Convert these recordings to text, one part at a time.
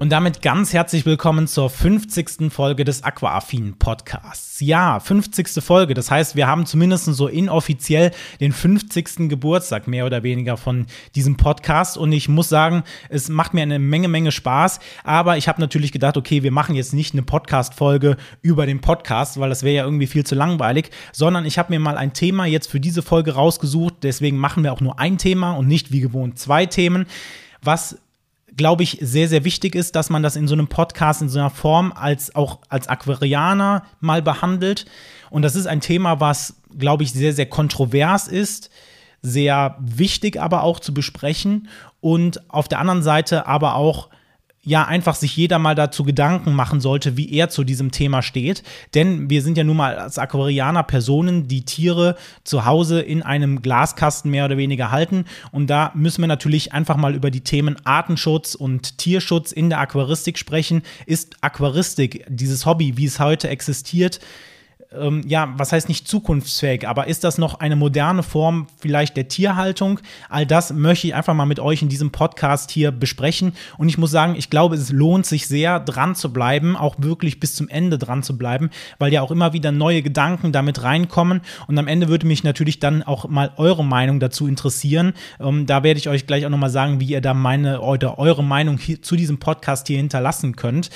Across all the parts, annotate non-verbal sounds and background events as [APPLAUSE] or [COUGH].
Und damit ganz herzlich willkommen zur 50. Folge des Aquaaffin Podcasts. Ja, 50. Folge. Das heißt, wir haben zumindest so inoffiziell den 50. Geburtstag mehr oder weniger von diesem Podcast. Und ich muss sagen, es macht mir eine Menge, Menge Spaß. Aber ich habe natürlich gedacht, okay, wir machen jetzt nicht eine Podcast-Folge über den Podcast, weil das wäre ja irgendwie viel zu langweilig, sondern ich habe mir mal ein Thema jetzt für diese Folge rausgesucht. Deswegen machen wir auch nur ein Thema und nicht wie gewohnt zwei Themen. Was glaube ich, sehr, sehr wichtig ist, dass man das in so einem Podcast, in so einer Form als auch als Aquarianer mal behandelt. Und das ist ein Thema, was, glaube ich, sehr, sehr kontrovers ist, sehr wichtig aber auch zu besprechen und auf der anderen Seite aber auch ja einfach sich jeder mal dazu Gedanken machen sollte, wie er zu diesem Thema steht. Denn wir sind ja nun mal als Aquarianer Personen, die Tiere zu Hause in einem Glaskasten mehr oder weniger halten. Und da müssen wir natürlich einfach mal über die Themen Artenschutz und Tierschutz in der Aquaristik sprechen. Ist Aquaristik, dieses Hobby, wie es heute existiert, ähm, ja, was heißt nicht zukunftsfähig, aber ist das noch eine moderne Form vielleicht der Tierhaltung? All das möchte ich einfach mal mit euch in diesem Podcast hier besprechen. Und ich muss sagen, ich glaube, es lohnt sich sehr, dran zu bleiben, auch wirklich bis zum Ende dran zu bleiben, weil ja auch immer wieder neue Gedanken damit reinkommen. Und am Ende würde mich natürlich dann auch mal eure Meinung dazu interessieren. Ähm, da werde ich euch gleich auch nochmal sagen, wie ihr da meine oder eure Meinung hier, zu diesem Podcast hier hinterlassen könnt.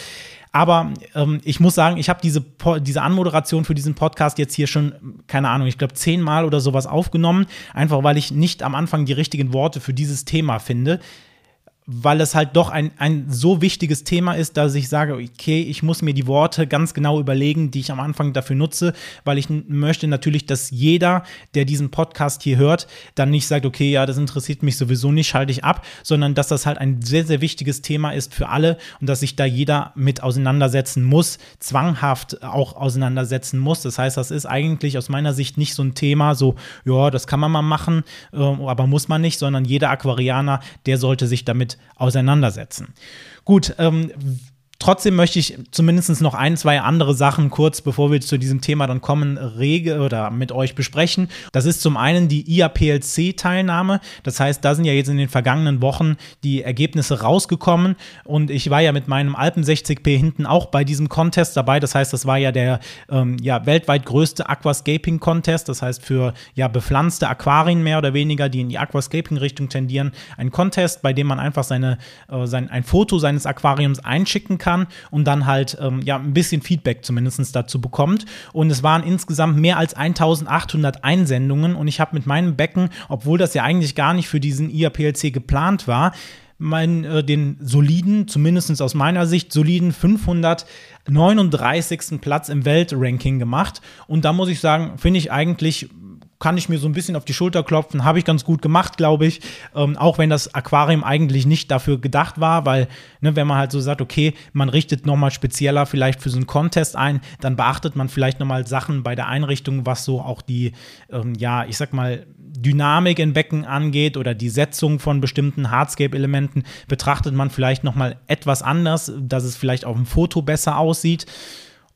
Aber ähm, ich muss sagen, ich habe diese, diese Anmoderation für diesen Podcast jetzt hier schon, keine Ahnung, ich glaube zehnmal oder sowas aufgenommen, einfach weil ich nicht am Anfang die richtigen Worte für dieses Thema finde weil es halt doch ein, ein so wichtiges Thema ist, dass ich sage, okay, ich muss mir die Worte ganz genau überlegen, die ich am Anfang dafür nutze, weil ich möchte natürlich, dass jeder, der diesen Podcast hier hört, dann nicht sagt, okay, ja, das interessiert mich sowieso nicht, schalte ich ab, sondern dass das halt ein sehr, sehr wichtiges Thema ist für alle und dass sich da jeder mit auseinandersetzen muss, zwanghaft auch auseinandersetzen muss. Das heißt, das ist eigentlich aus meiner Sicht nicht so ein Thema, so, ja, das kann man mal machen, äh, aber muss man nicht, sondern jeder Aquarianer, der sollte sich damit auseinandersetzen. Gut, ähm, Trotzdem möchte ich zumindest noch ein, zwei andere Sachen kurz, bevor wir zu diesem Thema dann kommen, rege oder mit euch besprechen. Das ist zum einen die IAPLC-Teilnahme. Das heißt, da sind ja jetzt in den vergangenen Wochen die Ergebnisse rausgekommen und ich war ja mit meinem Alpen 60p hinten auch bei diesem Contest dabei. Das heißt, das war ja der ähm, ja, weltweit größte Aquascaping-Contest. Das heißt, für ja bepflanzte Aquarien mehr oder weniger, die in die Aquascaping-Richtung tendieren, ein Contest, bei dem man einfach seine, äh, sein, ein Foto seines Aquariums einschicken kann kann und dann halt ähm, ja ein bisschen Feedback zumindest dazu bekommt. Und es waren insgesamt mehr als 1800 Einsendungen und ich habe mit meinem Becken, obwohl das ja eigentlich gar nicht für diesen IAPLC geplant war, meinen, äh, den soliden, zumindest aus meiner Sicht, soliden 539. Platz im Weltranking gemacht. Und da muss ich sagen, finde ich eigentlich kann ich mir so ein bisschen auf die Schulter klopfen. Habe ich ganz gut gemacht, glaube ich. Ähm, auch wenn das Aquarium eigentlich nicht dafür gedacht war, weil, ne, wenn man halt so sagt, okay, man richtet nochmal spezieller vielleicht für so einen Contest ein, dann beachtet man vielleicht nochmal Sachen bei der Einrichtung, was so auch die, ähm, ja, ich sag mal, Dynamik in Becken angeht oder die Setzung von bestimmten Hardscape-Elementen, betrachtet man vielleicht nochmal etwas anders, dass es vielleicht auf dem Foto besser aussieht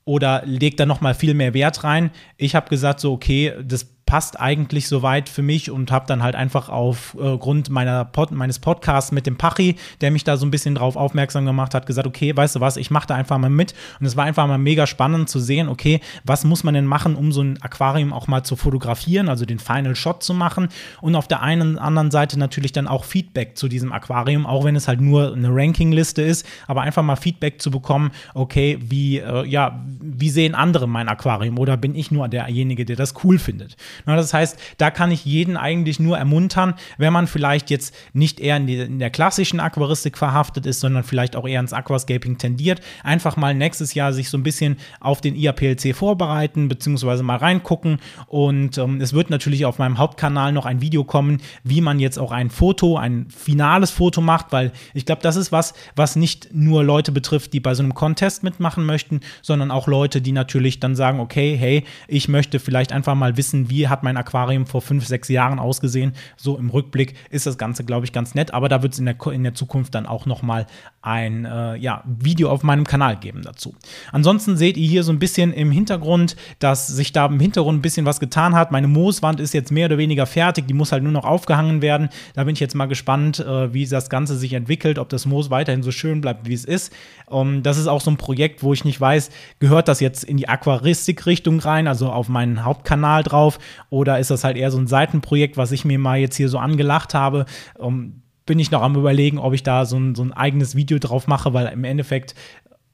oder legt da nochmal viel mehr Wert rein. Ich habe gesagt, so, okay, das passt eigentlich soweit für mich und habe dann halt einfach aufgrund äh, meiner Pod, meines Podcasts mit dem Pachi, der mich da so ein bisschen drauf aufmerksam gemacht hat, gesagt, okay, weißt du was, ich mache da einfach mal mit und es war einfach mal mega spannend zu sehen, okay, was muss man denn machen, um so ein Aquarium auch mal zu fotografieren, also den Final Shot zu machen und auf der einen anderen Seite natürlich dann auch Feedback zu diesem Aquarium, auch wenn es halt nur eine Rankingliste ist, aber einfach mal Feedback zu bekommen, okay, wie äh, ja, wie sehen andere mein Aquarium oder bin ich nur derjenige, der das cool findet? Das heißt, da kann ich jeden eigentlich nur ermuntern, wenn man vielleicht jetzt nicht eher in, die, in der klassischen Aquaristik verhaftet ist, sondern vielleicht auch eher ins Aquascaping tendiert, einfach mal nächstes Jahr sich so ein bisschen auf den IAPLC vorbereiten, beziehungsweise mal reingucken. Und ähm, es wird natürlich auf meinem Hauptkanal noch ein Video kommen, wie man jetzt auch ein Foto, ein finales Foto macht, weil ich glaube, das ist was, was nicht nur Leute betrifft, die bei so einem Contest mitmachen möchten, sondern auch Leute, die natürlich dann sagen, okay, hey, ich möchte vielleicht einfach mal wissen, wie hat mein Aquarium vor fünf, sechs Jahren ausgesehen. So im Rückblick ist das Ganze, glaube ich, ganz nett. Aber da wird es in der, in der Zukunft dann auch noch mal ein äh, ja, Video auf meinem Kanal geben dazu. Ansonsten seht ihr hier so ein bisschen im Hintergrund, dass sich da im Hintergrund ein bisschen was getan hat. Meine Mooswand ist jetzt mehr oder weniger fertig. Die muss halt nur noch aufgehangen werden. Da bin ich jetzt mal gespannt, äh, wie das Ganze sich entwickelt, ob das Moos weiterhin so schön bleibt, wie es ist. Um, ähm, das ist auch so ein Projekt, wo ich nicht weiß, gehört das jetzt in die Aquaristik-Richtung rein, also auf meinen Hauptkanal drauf, oder ist das halt eher so ein Seitenprojekt, was ich mir mal jetzt hier so angelacht habe? Um, ähm, bin ich noch am überlegen, ob ich da so ein, so ein eigenes Video drauf mache, weil im Endeffekt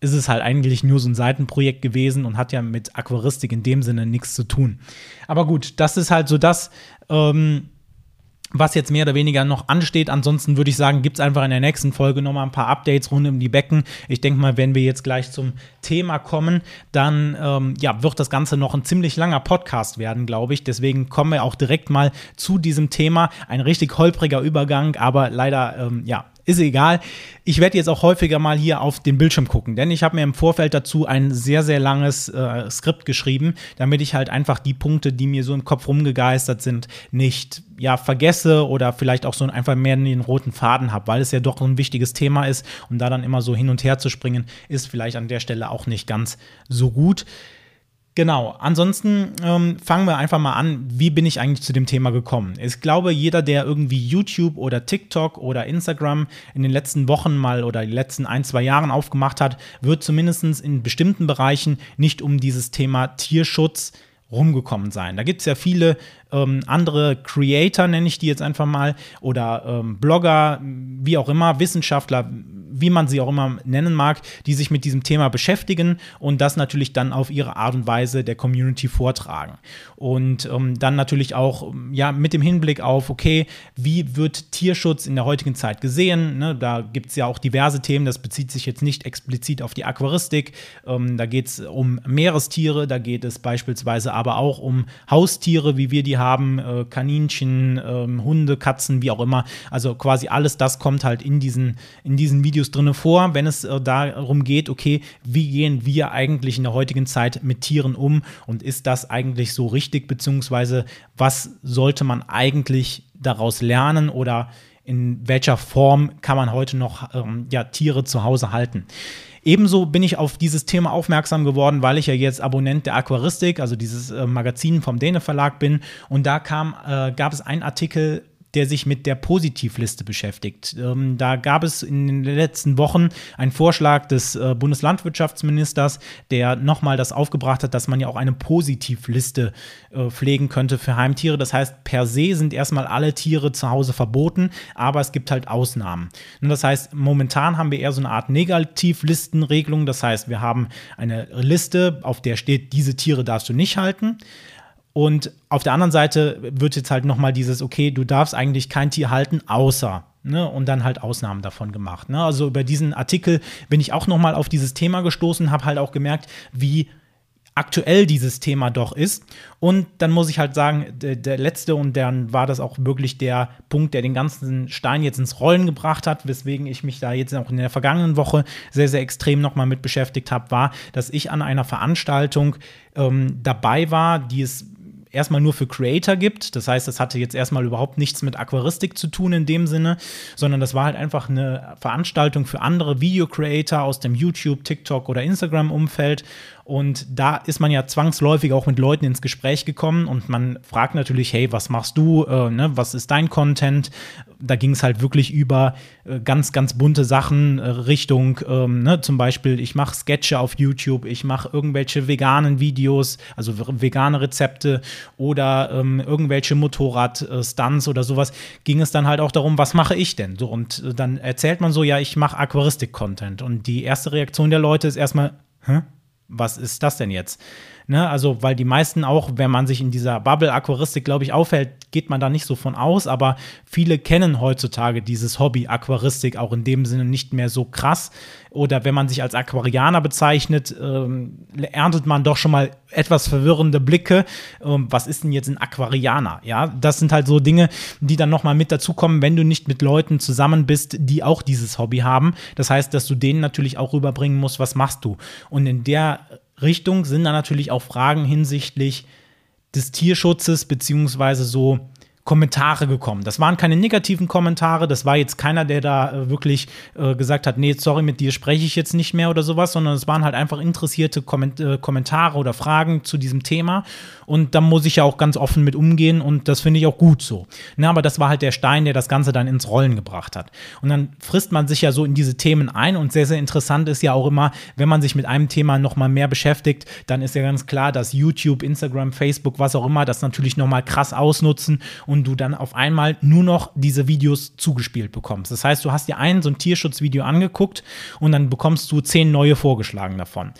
ist es halt eigentlich nur so ein Seitenprojekt gewesen und hat ja mit Aquaristik in dem Sinne nichts zu tun. Aber gut, das ist halt so das, ähm, was jetzt mehr oder weniger noch ansteht. Ansonsten würde ich sagen, gibt es einfach in der nächsten Folge nochmal ein paar Updates rund um die Becken. Ich denke mal, wenn wir jetzt gleich zum Thema kommen, dann ähm, ja, wird das Ganze noch ein ziemlich langer Podcast werden, glaube ich. Deswegen kommen wir auch direkt mal zu diesem Thema. Ein richtig holpriger Übergang, aber leider ähm, ja, ist egal. Ich werde jetzt auch häufiger mal hier auf den Bildschirm gucken, denn ich habe mir im Vorfeld dazu ein sehr, sehr langes äh, Skript geschrieben, damit ich halt einfach die Punkte, die mir so im Kopf rumgegeistert sind, nicht ja, vergesse oder vielleicht auch so einfach mehr den roten Faden habe, weil es ja doch ein wichtiges Thema ist und da dann immer so hin und her zu springen, ist vielleicht an der Stelle auch nicht ganz so gut. Genau, ansonsten ähm, fangen wir einfach mal an, wie bin ich eigentlich zu dem Thema gekommen? Ich glaube, jeder, der irgendwie YouTube oder TikTok oder Instagram in den letzten Wochen mal oder die letzten ein, zwei Jahren aufgemacht hat, wird zumindest in bestimmten Bereichen nicht um dieses Thema Tierschutz rumgekommen sein. Da gibt es ja viele ähm, andere Creator, nenne ich die jetzt einfach mal, oder ähm, Blogger, wie auch immer, Wissenschaftler, wie man sie auch immer nennen mag, die sich mit diesem Thema beschäftigen und das natürlich dann auf ihre Art und Weise der Community vortragen. Und ähm, dann natürlich auch ja, mit dem Hinblick auf, okay, wie wird Tierschutz in der heutigen Zeit gesehen? Ne? Da gibt es ja auch diverse Themen, das bezieht sich jetzt nicht explizit auf die Aquaristik. Ähm, da geht es um Meerestiere, da geht es beispielsweise aber auch um Haustiere, wie wir die haben, äh, Kaninchen, äh, Hunde, Katzen, wie auch immer. Also quasi alles das kommt halt in diesen, in diesen Videos drin vor, wenn es äh, darum geht, okay, wie gehen wir eigentlich in der heutigen Zeit mit Tieren um und ist das eigentlich so richtig, beziehungsweise was sollte man eigentlich daraus lernen oder in welcher Form kann man heute noch ähm, ja, Tiere zu Hause halten. Ebenso bin ich auf dieses Thema aufmerksam geworden, weil ich ja jetzt Abonnent der Aquaristik, also dieses äh, Magazin vom Däne Verlag bin. Und da kam, äh, gab es einen Artikel der sich mit der Positivliste beschäftigt. Ähm, da gab es in den letzten Wochen einen Vorschlag des äh, Bundeslandwirtschaftsministers, der nochmal das aufgebracht hat, dass man ja auch eine Positivliste äh, pflegen könnte für Heimtiere. Das heißt, per se sind erstmal alle Tiere zu Hause verboten, aber es gibt halt Ausnahmen. Und das heißt, momentan haben wir eher so eine Art Negativlistenregelung. Das heißt, wir haben eine Liste, auf der steht, diese Tiere darfst du nicht halten. Und auf der anderen Seite wird jetzt halt nochmal dieses, okay, du darfst eigentlich kein Tier halten, außer. Ne, und dann halt Ausnahmen davon gemacht. Ne? Also über diesen Artikel bin ich auch nochmal auf dieses Thema gestoßen, habe halt auch gemerkt, wie aktuell dieses Thema doch ist. Und dann muss ich halt sagen, der, der, letzte und dann war das auch wirklich der Punkt, der den ganzen Stein jetzt ins Rollen gebracht hat, weswegen ich mich da jetzt auch in der vergangenen Woche sehr, sehr extrem nochmal mit beschäftigt habe, war, dass ich an einer Veranstaltung ähm, dabei war, die es erstmal nur für Creator gibt. Das heißt, das hatte jetzt erstmal überhaupt nichts mit Aquaristik zu tun in dem Sinne, sondern das war halt einfach eine Veranstaltung für andere Video-Creator aus dem YouTube, TikTok oder Instagram-Umfeld. Und da ist man ja zwangsläufig auch mit Leuten ins Gespräch gekommen und man fragt natürlich, hey, was machst du? Äh, ne? Was ist dein Content? Da ging es halt wirklich über äh, ganz, ganz bunte Sachen äh, Richtung, ähm, ne? zum Beispiel, ich mache Sketche auf YouTube, ich mache irgendwelche veganen Videos, also vegane Rezepte oder ähm, irgendwelche Motorrad-Stunts oder sowas. Ging es dann halt auch darum, was mache ich denn? So, und äh, dann erzählt man so, ja, ich mache Aquaristik-Content. Und die erste Reaktion der Leute ist erstmal, hä? Was ist das denn jetzt? Ne, also, weil die meisten auch, wenn man sich in dieser Bubble-Aquaristik, glaube ich, aufhält, geht man da nicht so von aus, aber viele kennen heutzutage dieses Hobby Aquaristik auch in dem Sinne nicht mehr so krass. Oder wenn man sich als Aquarianer bezeichnet, ähm, erntet man doch schon mal etwas verwirrende Blicke. Ähm, was ist denn jetzt ein Aquarianer? Ja, das sind halt so Dinge, die dann nochmal mit dazukommen, wenn du nicht mit Leuten zusammen bist, die auch dieses Hobby haben. Das heißt, dass du denen natürlich auch rüberbringen musst, was machst du. Und in der Richtung sind dann natürlich auch Fragen hinsichtlich des Tierschutzes beziehungsweise so Kommentare gekommen. Das waren keine negativen Kommentare, das war jetzt keiner, der da äh, wirklich äh, gesagt hat, nee, sorry, mit dir spreche ich jetzt nicht mehr oder sowas, sondern es waren halt einfach interessierte äh, Kommentare oder Fragen zu diesem Thema und da muss ich ja auch ganz offen mit umgehen und das finde ich auch gut so. Na, aber das war halt der Stein, der das Ganze dann ins Rollen gebracht hat. Und dann frisst man sich ja so in diese Themen ein und sehr, sehr interessant ist ja auch immer, wenn man sich mit einem Thema nochmal mehr beschäftigt, dann ist ja ganz klar, dass YouTube, Instagram, Facebook, was auch immer, das natürlich nochmal krass ausnutzen und du dann auf einmal nur noch diese Videos zugespielt bekommst. Das heißt, du hast dir ein so ein Tierschutzvideo angeguckt und dann bekommst du zehn neue vorgeschlagen davon.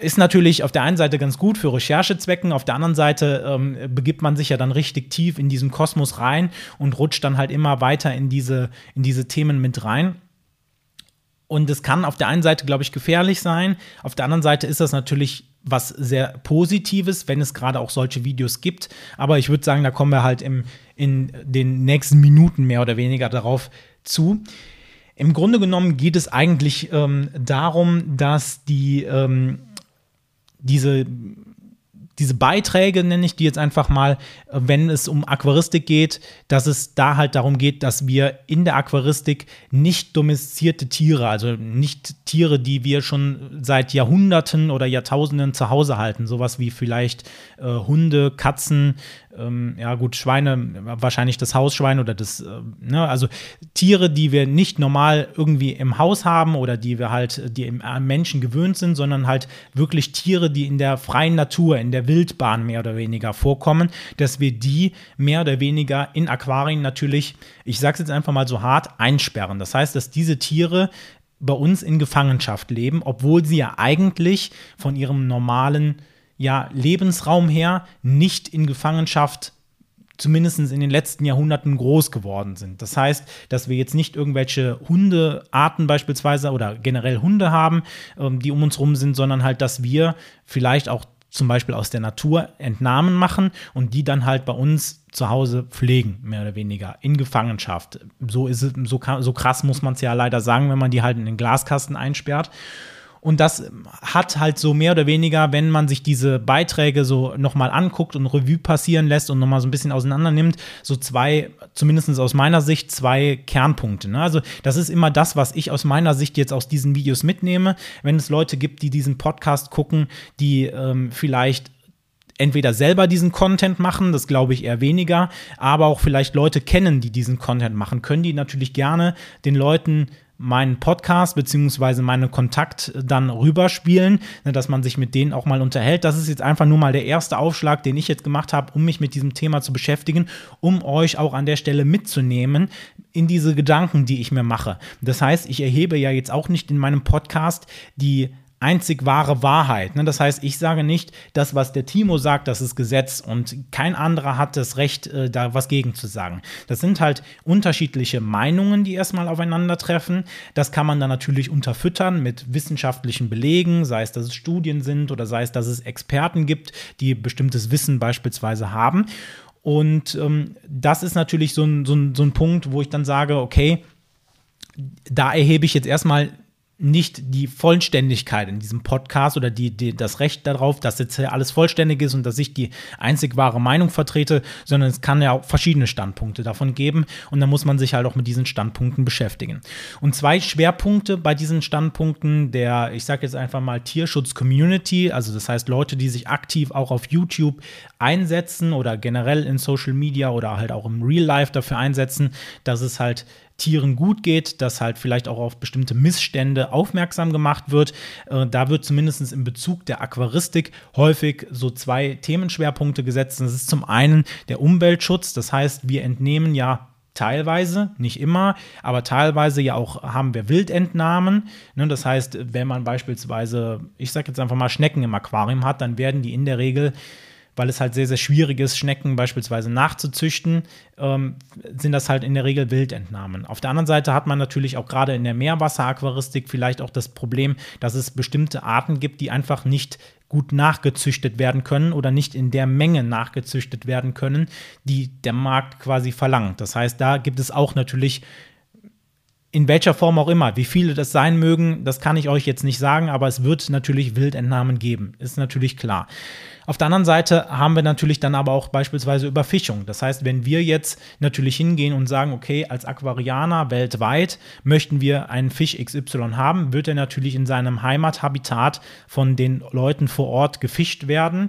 Ist natürlich auf der einen Seite ganz gut für Recherchezwecken, auf der anderen Seite ähm, begibt man sich ja dann richtig tief in diesen Kosmos rein und rutscht dann halt immer weiter in diese, in diese Themen mit rein. Und es kann auf der einen Seite, glaube ich, gefährlich sein. Auf der anderen Seite ist das natürlich was sehr Positives, wenn es gerade auch solche Videos gibt. Aber ich würde sagen, da kommen wir halt im, in den nächsten Minuten mehr oder weniger darauf zu. Im Grunde genommen geht es eigentlich ähm, darum, dass die ähm, diese diese Beiträge, nenne ich die jetzt einfach mal, wenn es um Aquaristik geht, dass es da halt darum geht, dass wir in der Aquaristik nicht domestizierte Tiere, also nicht Tiere, die wir schon seit Jahrhunderten oder Jahrtausenden zu Hause halten, sowas wie vielleicht äh, Hunde, Katzen, ähm, ja gut, Schweine, wahrscheinlich das Hausschwein oder das, äh, ne, also Tiere, die wir nicht normal irgendwie im Haus haben oder die wir halt, die im Menschen gewöhnt sind, sondern halt wirklich Tiere, die in der freien Natur, in der Wildbahn mehr oder weniger vorkommen, dass wir die mehr oder weniger in Aquarien natürlich, ich sag's jetzt einfach mal so hart, einsperren. Das heißt, dass diese Tiere bei uns in Gefangenschaft leben, obwohl sie ja eigentlich von ihrem normalen ja, Lebensraum her nicht in Gefangenschaft zumindest in den letzten Jahrhunderten groß geworden sind. Das heißt, dass wir jetzt nicht irgendwelche Hundearten beispielsweise oder generell Hunde haben, ähm, die um uns rum sind, sondern halt, dass wir vielleicht auch zum Beispiel aus der Natur Entnahmen machen und die dann halt bei uns zu Hause pflegen, mehr oder weniger, in Gefangenschaft. So ist es, so, so krass muss man es ja leider sagen, wenn man die halt in den Glaskasten einsperrt. Und das hat halt so mehr oder weniger, wenn man sich diese Beiträge so nochmal anguckt und Revue passieren lässt und nochmal so ein bisschen auseinander nimmt, so zwei, zumindest aus meiner Sicht, zwei Kernpunkte. Ne? Also das ist immer das, was ich aus meiner Sicht jetzt aus diesen Videos mitnehme. Wenn es Leute gibt, die diesen Podcast gucken, die ähm, vielleicht entweder selber diesen Content machen, das glaube ich eher weniger, aber auch vielleicht Leute kennen, die diesen Content machen, können die natürlich gerne den Leuten meinen Podcast beziehungsweise meinen Kontakt dann rüberspielen, ne, dass man sich mit denen auch mal unterhält. Das ist jetzt einfach nur mal der erste Aufschlag, den ich jetzt gemacht habe, um mich mit diesem Thema zu beschäftigen, um euch auch an der Stelle mitzunehmen in diese Gedanken, die ich mir mache. Das heißt, ich erhebe ja jetzt auch nicht in meinem Podcast die einzig wahre Wahrheit. Ne? Das heißt, ich sage nicht, das, was der Timo sagt, das ist Gesetz und kein anderer hat das Recht, äh, da was gegen zu sagen. Das sind halt unterschiedliche Meinungen, die erstmal aufeinandertreffen. Das kann man dann natürlich unterfüttern mit wissenschaftlichen Belegen, sei es, dass es Studien sind oder sei es, dass es Experten gibt, die bestimmtes Wissen beispielsweise haben. Und ähm, das ist natürlich so ein, so, ein, so ein Punkt, wo ich dann sage, okay, da erhebe ich jetzt erstmal nicht die Vollständigkeit in diesem Podcast oder die, die, das Recht darauf, dass jetzt alles vollständig ist und dass ich die einzig wahre Meinung vertrete, sondern es kann ja auch verschiedene Standpunkte davon geben und dann muss man sich halt auch mit diesen Standpunkten beschäftigen. Und zwei Schwerpunkte bei diesen Standpunkten der, ich sage jetzt einfach mal Tierschutz-Community, also das heißt Leute, die sich aktiv auch auf YouTube einsetzen oder generell in Social Media oder halt auch im Real Life dafür einsetzen, dass es halt Tieren gut geht, dass halt vielleicht auch auf bestimmte Missstände aufmerksam gemacht wird. Äh, da wird zumindest im Bezug der Aquaristik häufig so zwei Themenschwerpunkte gesetzt. Das ist zum einen der Umweltschutz, das heißt, wir entnehmen ja teilweise, nicht immer, aber teilweise ja auch haben wir Wildentnahmen. Ne, das heißt, wenn man beispielsweise, ich sage jetzt einfach mal Schnecken im Aquarium hat, dann werden die in der Regel weil es halt sehr, sehr schwierig ist, Schnecken beispielsweise nachzuzüchten, ähm, sind das halt in der Regel Wildentnahmen. Auf der anderen Seite hat man natürlich auch gerade in der Meerwasseraquaristik vielleicht auch das Problem, dass es bestimmte Arten gibt, die einfach nicht gut nachgezüchtet werden können oder nicht in der Menge nachgezüchtet werden können, die der Markt quasi verlangt. Das heißt, da gibt es auch natürlich in welcher Form auch immer, wie viele das sein mögen, das kann ich euch jetzt nicht sagen, aber es wird natürlich Wildentnahmen geben, ist natürlich klar. Auf der anderen Seite haben wir natürlich dann aber auch beispielsweise Überfischung. Das heißt, wenn wir jetzt natürlich hingehen und sagen, okay, als Aquarianer weltweit möchten wir einen Fisch XY haben, wird er natürlich in seinem Heimathabitat von den Leuten vor Ort gefischt werden.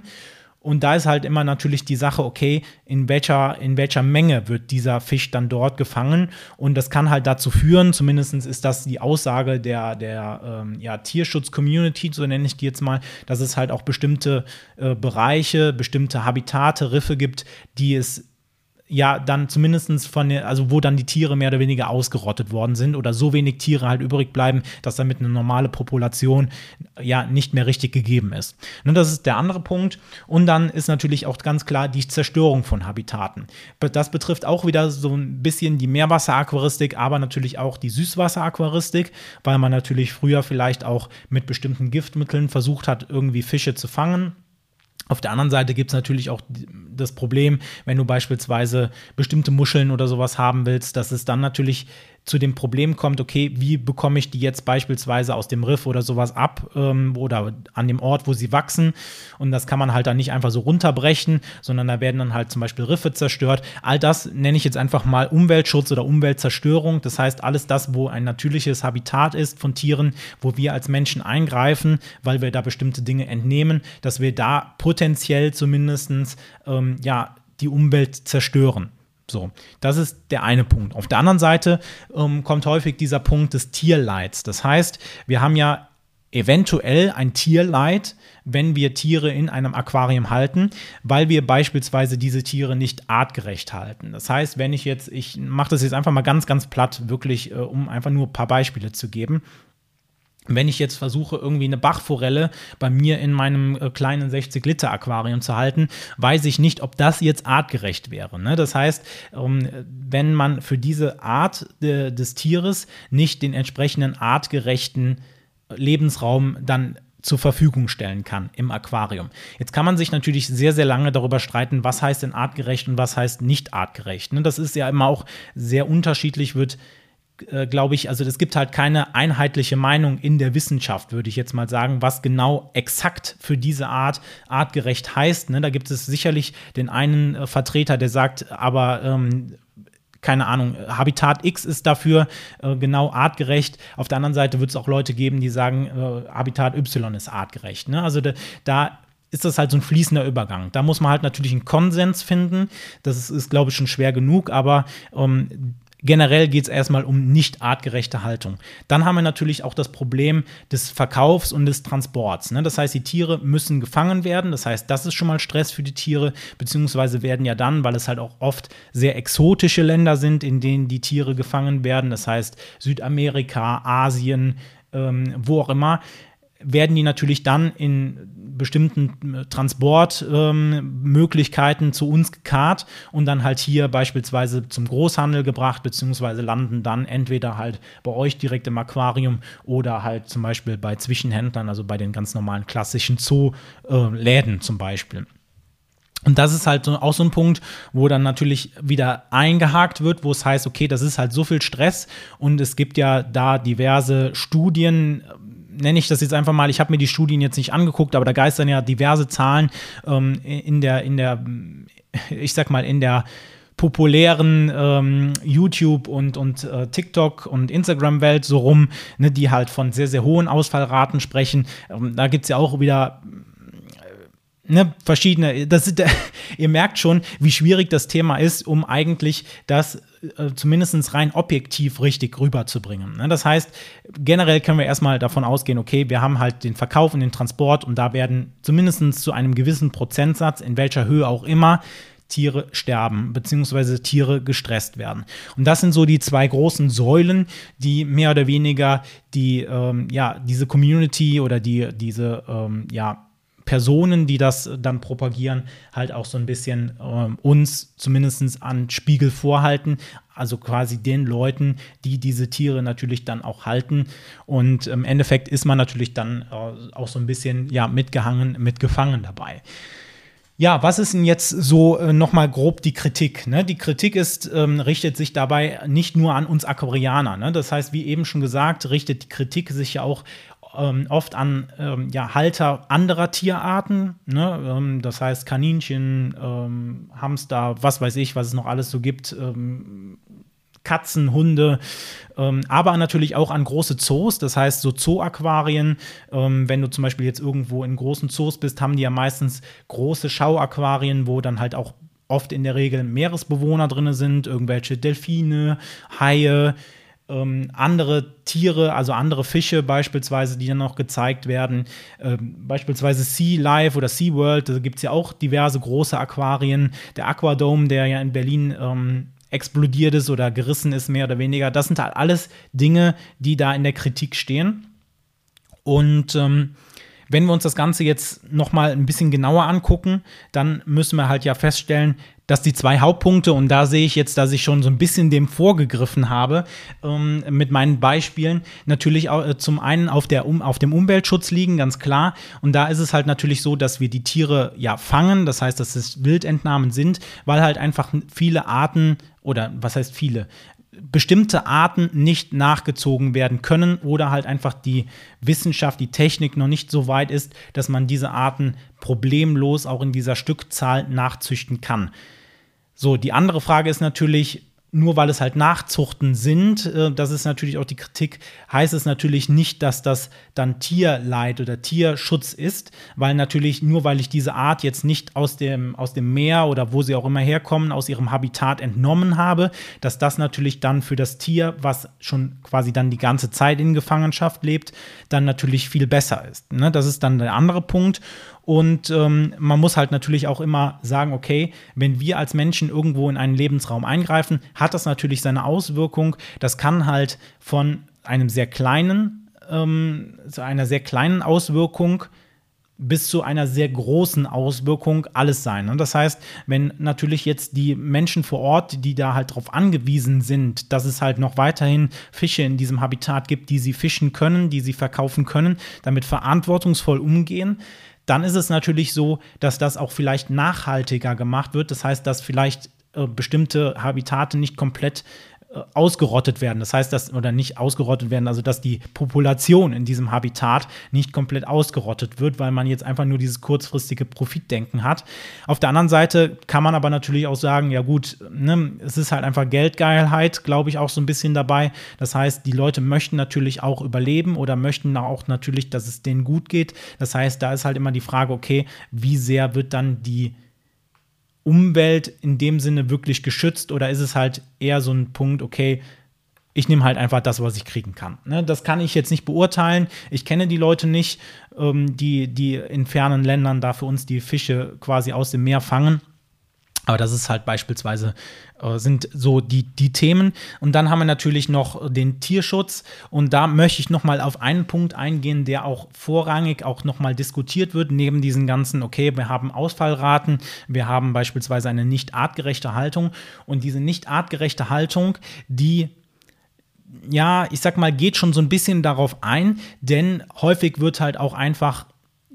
Und da ist halt immer natürlich die Sache, okay, in welcher, in welcher Menge wird dieser Fisch dann dort gefangen? Und das kann halt dazu führen, zumindest ist das die Aussage der, der ähm, ja, Tierschutz-Community, so nenne ich die jetzt mal, dass es halt auch bestimmte äh, Bereiche, bestimmte Habitate, Riffe gibt, die es ja dann zumindest von also wo dann die Tiere mehr oder weniger ausgerottet worden sind oder so wenig Tiere halt übrig bleiben, dass damit eine normale Population ja nicht mehr richtig gegeben ist. Und das ist der andere Punkt. Und dann ist natürlich auch ganz klar die Zerstörung von Habitaten. Das betrifft auch wieder so ein bisschen die Meerwasseraquaristik, aber natürlich auch die Süßwasseraquaristik, weil man natürlich früher vielleicht auch mit bestimmten Giftmitteln versucht hat, irgendwie Fische zu fangen auf der anderen Seite gibt es natürlich auch das Problem, wenn du beispielsweise bestimmte Muscheln oder sowas haben willst, dass es dann natürlich zu dem Problem kommt, okay, wie bekomme ich die jetzt beispielsweise aus dem Riff oder sowas ab ähm, oder an dem Ort, wo sie wachsen. Und das kann man halt dann nicht einfach so runterbrechen, sondern da werden dann halt zum Beispiel Riffe zerstört. All das nenne ich jetzt einfach mal Umweltschutz oder Umweltzerstörung. Das heißt, alles das, wo ein natürliches Habitat ist von Tieren, wo wir als Menschen eingreifen, weil wir da bestimmte Dinge entnehmen, dass wir da potenziell zumindest ähm, ja, die Umwelt zerstören. So, das ist der eine Punkt. Auf der anderen Seite ähm, kommt häufig dieser Punkt des Tierleids. Das heißt, wir haben ja eventuell ein Tierleid, wenn wir Tiere in einem Aquarium halten, weil wir beispielsweise diese Tiere nicht artgerecht halten. Das heißt, wenn ich jetzt, ich mache das jetzt einfach mal ganz, ganz platt, wirklich, äh, um einfach nur ein paar Beispiele zu geben wenn ich jetzt versuche, irgendwie eine Bachforelle bei mir in meinem äh, kleinen 60-Liter-Aquarium zu halten, weiß ich nicht, ob das jetzt artgerecht wäre. Ne? Das heißt, ähm, wenn man für diese Art äh, des Tieres nicht den entsprechenden artgerechten Lebensraum dann zur Verfügung stellen kann im Aquarium. Jetzt kann man sich natürlich sehr, sehr lange darüber streiten, was heißt denn artgerecht und was heißt nicht artgerecht. Ne? Das ist ja immer auch sehr unterschiedlich, wird äh, glaube ich, also es gibt halt keine einheitliche Meinung in der Wissenschaft, würde ich jetzt mal sagen, was genau exakt für diese Art artgerecht heißt. Ne? Da gibt es sicherlich den einen äh, Vertreter, der sagt, aber ähm, keine Ahnung, Habitat X ist dafür äh, genau artgerecht. Auf der anderen Seite wird es auch Leute geben, die sagen, äh, Habitat Y ist artgerecht. Ne? Also de, da ist das halt so ein fließender Übergang. Da muss man halt natürlich einen Konsens finden. Das ist, ist glaube ich, schon schwer genug, aber ähm, Generell geht es erstmal um nicht artgerechte Haltung. Dann haben wir natürlich auch das Problem des Verkaufs und des Transports. Ne? Das heißt, die Tiere müssen gefangen werden. Das heißt, das ist schon mal Stress für die Tiere, beziehungsweise werden ja dann, weil es halt auch oft sehr exotische Länder sind, in denen die Tiere gefangen werden. Das heißt, Südamerika, Asien, ähm, wo auch immer, werden die natürlich dann in bestimmten äh, Transportmöglichkeiten ähm, zu uns gekarrt und dann halt hier beispielsweise zum Großhandel gebracht, beziehungsweise landen dann entweder halt bei euch direkt im Aquarium oder halt zum Beispiel bei Zwischenhändlern, also bei den ganz normalen klassischen Zoo-Läden äh, zum Beispiel. Und das ist halt auch so ein Punkt, wo dann natürlich wieder eingehakt wird, wo es heißt, okay, das ist halt so viel Stress und es gibt ja da diverse Studien, nenne ich das jetzt einfach mal, ich habe mir die Studien jetzt nicht angeguckt, aber da geistern ja diverse Zahlen ähm, in der, in der, ich sag mal, in der populären ähm, YouTube und, und äh, TikTok und Instagram-Welt so rum, ne, die halt von sehr, sehr hohen Ausfallraten sprechen. Ähm, da gibt es ja auch wieder ne, verschiedene, das, [LAUGHS] ihr merkt schon, wie schwierig das Thema ist, um eigentlich das äh, zumindest rein objektiv richtig rüberzubringen. Ne? Das heißt, generell können wir erstmal davon ausgehen, okay, wir haben halt den Verkauf und den Transport und da werden zumindest zu einem gewissen Prozentsatz, in welcher Höhe auch immer, Tiere sterben, beziehungsweise Tiere gestresst werden. Und das sind so die zwei großen Säulen, die mehr oder weniger die, ähm, ja, diese Community oder die, diese, ähm, ja, Personen, die das dann propagieren, halt auch so ein bisschen äh, uns zumindest an Spiegel vorhalten. Also quasi den Leuten, die diese Tiere natürlich dann auch halten. Und im Endeffekt ist man natürlich dann äh, auch so ein bisschen ja mitgehangen, mitgefangen dabei. Ja, was ist denn jetzt so äh, nochmal grob die Kritik? Ne? Die Kritik ist, ähm, richtet sich dabei nicht nur an uns Aquarianer. Ne? Das heißt, wie eben schon gesagt, richtet die Kritik sich ja auch ähm, oft an ähm, ja, Halter anderer Tierarten. Ne? Ähm, das heißt Kaninchen, ähm, Hamster, was weiß ich, was es noch alles so gibt. Ähm, Katzen, Hunde, ähm, aber natürlich auch an große Zoos, das heißt so Zoo-Aquarien. Ähm, wenn du zum Beispiel jetzt irgendwo in großen Zoos bist, haben die ja meistens große Schauaquarien, wo dann halt auch oft in der Regel Meeresbewohner drin sind, irgendwelche Delfine, Haie, ähm, andere Tiere, also andere Fische beispielsweise, die dann noch gezeigt werden. Ähm, beispielsweise Sea Life oder Sea World, da gibt es ja auch diverse große Aquarien. Der Aquadome, der ja in Berlin ähm, explodiert ist oder gerissen ist, mehr oder weniger. Das sind halt alles Dinge, die da in der Kritik stehen. Und ähm, wenn wir uns das Ganze jetzt noch mal ein bisschen genauer angucken, dann müssen wir halt ja feststellen, dass die zwei Hauptpunkte, und da sehe ich jetzt, dass ich schon so ein bisschen dem vorgegriffen habe, ähm, mit meinen Beispielen, natürlich auch, äh, zum einen auf, der, um, auf dem Umweltschutz liegen, ganz klar. Und da ist es halt natürlich so, dass wir die Tiere ja fangen, das heißt, dass es Wildentnahmen sind, weil halt einfach viele Arten oder was heißt viele, bestimmte Arten nicht nachgezogen werden können oder halt einfach die Wissenschaft, die Technik noch nicht so weit ist, dass man diese Arten problemlos auch in dieser Stückzahl nachzüchten kann. So, die andere Frage ist natürlich, nur weil es halt Nachzuchten sind, äh, das ist natürlich auch die Kritik, heißt es natürlich nicht, dass das dann Tierleid oder Tierschutz ist, weil natürlich nur weil ich diese Art jetzt nicht aus dem, aus dem Meer oder wo sie auch immer herkommen, aus ihrem Habitat entnommen habe, dass das natürlich dann für das Tier, was schon quasi dann die ganze Zeit in Gefangenschaft lebt, dann natürlich viel besser ist. Ne? Das ist dann der andere Punkt. Und ähm, man muss halt natürlich auch immer sagen, okay, wenn wir als Menschen irgendwo in einen Lebensraum eingreifen, hat das natürlich seine Auswirkung. Das kann halt von einem sehr kleinen, ähm, zu einer sehr kleinen Auswirkung bis zu einer sehr großen Auswirkung alles sein. Und das heißt, wenn natürlich jetzt die Menschen vor Ort, die da halt darauf angewiesen sind, dass es halt noch weiterhin Fische in diesem Habitat gibt, die sie fischen können, die sie verkaufen können, damit verantwortungsvoll umgehen, dann ist es natürlich so, dass das auch vielleicht nachhaltiger gemacht wird. Das heißt, dass vielleicht äh, bestimmte Habitate nicht komplett ausgerottet werden. Das heißt, dass, oder nicht ausgerottet werden, also dass die Population in diesem Habitat nicht komplett ausgerottet wird, weil man jetzt einfach nur dieses kurzfristige Profitdenken hat. Auf der anderen Seite kann man aber natürlich auch sagen, ja gut, ne, es ist halt einfach Geldgeilheit, glaube ich, auch so ein bisschen dabei. Das heißt, die Leute möchten natürlich auch überleben oder möchten auch natürlich, dass es denen gut geht. Das heißt, da ist halt immer die Frage, okay, wie sehr wird dann die Umwelt in dem Sinne wirklich geschützt oder ist es halt eher so ein Punkt, okay, ich nehme halt einfach das, was ich kriegen kann. Ne, das kann ich jetzt nicht beurteilen. Ich kenne die Leute nicht, ähm, die, die in fernen Ländern da für uns die Fische quasi aus dem Meer fangen. Aber das ist halt beispielsweise, äh, sind so die, die Themen. Und dann haben wir natürlich noch den Tierschutz. Und da möchte ich nochmal auf einen Punkt eingehen, der auch vorrangig auch nochmal diskutiert wird, neben diesen ganzen, okay, wir haben Ausfallraten, wir haben beispielsweise eine nicht artgerechte Haltung. Und diese nicht artgerechte Haltung, die ja, ich sag mal, geht schon so ein bisschen darauf ein, denn häufig wird halt auch einfach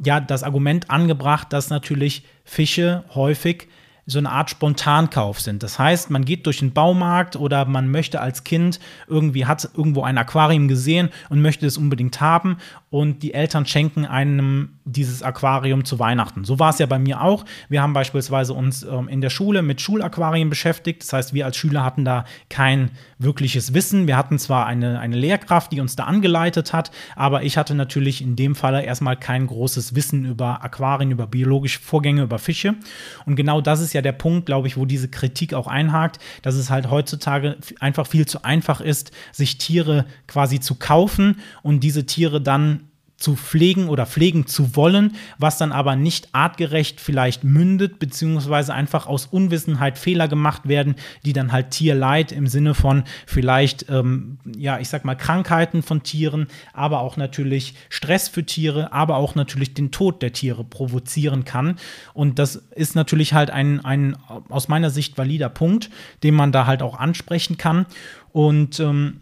ja das Argument angebracht, dass natürlich Fische häufig so eine Art Spontankauf sind. Das heißt, man geht durch den Baumarkt oder man möchte als Kind irgendwie hat irgendwo ein Aquarium gesehen und möchte es unbedingt haben und die Eltern schenken einem dieses Aquarium zu Weihnachten. So war es ja bei mir auch. Wir haben beispielsweise uns ähm, in der Schule mit Schulaquarien beschäftigt. Das heißt, wir als Schüler hatten da kein wirkliches Wissen. Wir hatten zwar eine, eine Lehrkraft, die uns da angeleitet hat, aber ich hatte natürlich in dem Falle erstmal kein großes Wissen über Aquarien, über biologische Vorgänge, über Fische. Und genau das ist ja der Punkt, glaube ich, wo diese Kritik auch einhakt, dass es halt heutzutage einfach viel zu einfach ist, sich Tiere quasi zu kaufen und diese Tiere dann zu pflegen oder pflegen zu wollen, was dann aber nicht artgerecht vielleicht mündet, beziehungsweise einfach aus Unwissenheit Fehler gemacht werden, die dann halt Tierleid im Sinne von vielleicht, ähm, ja, ich sag mal, Krankheiten von Tieren, aber auch natürlich Stress für Tiere, aber auch natürlich den Tod der Tiere provozieren kann. Und das ist natürlich halt ein, ein aus meiner Sicht valider Punkt, den man da halt auch ansprechen kann. Und ähm,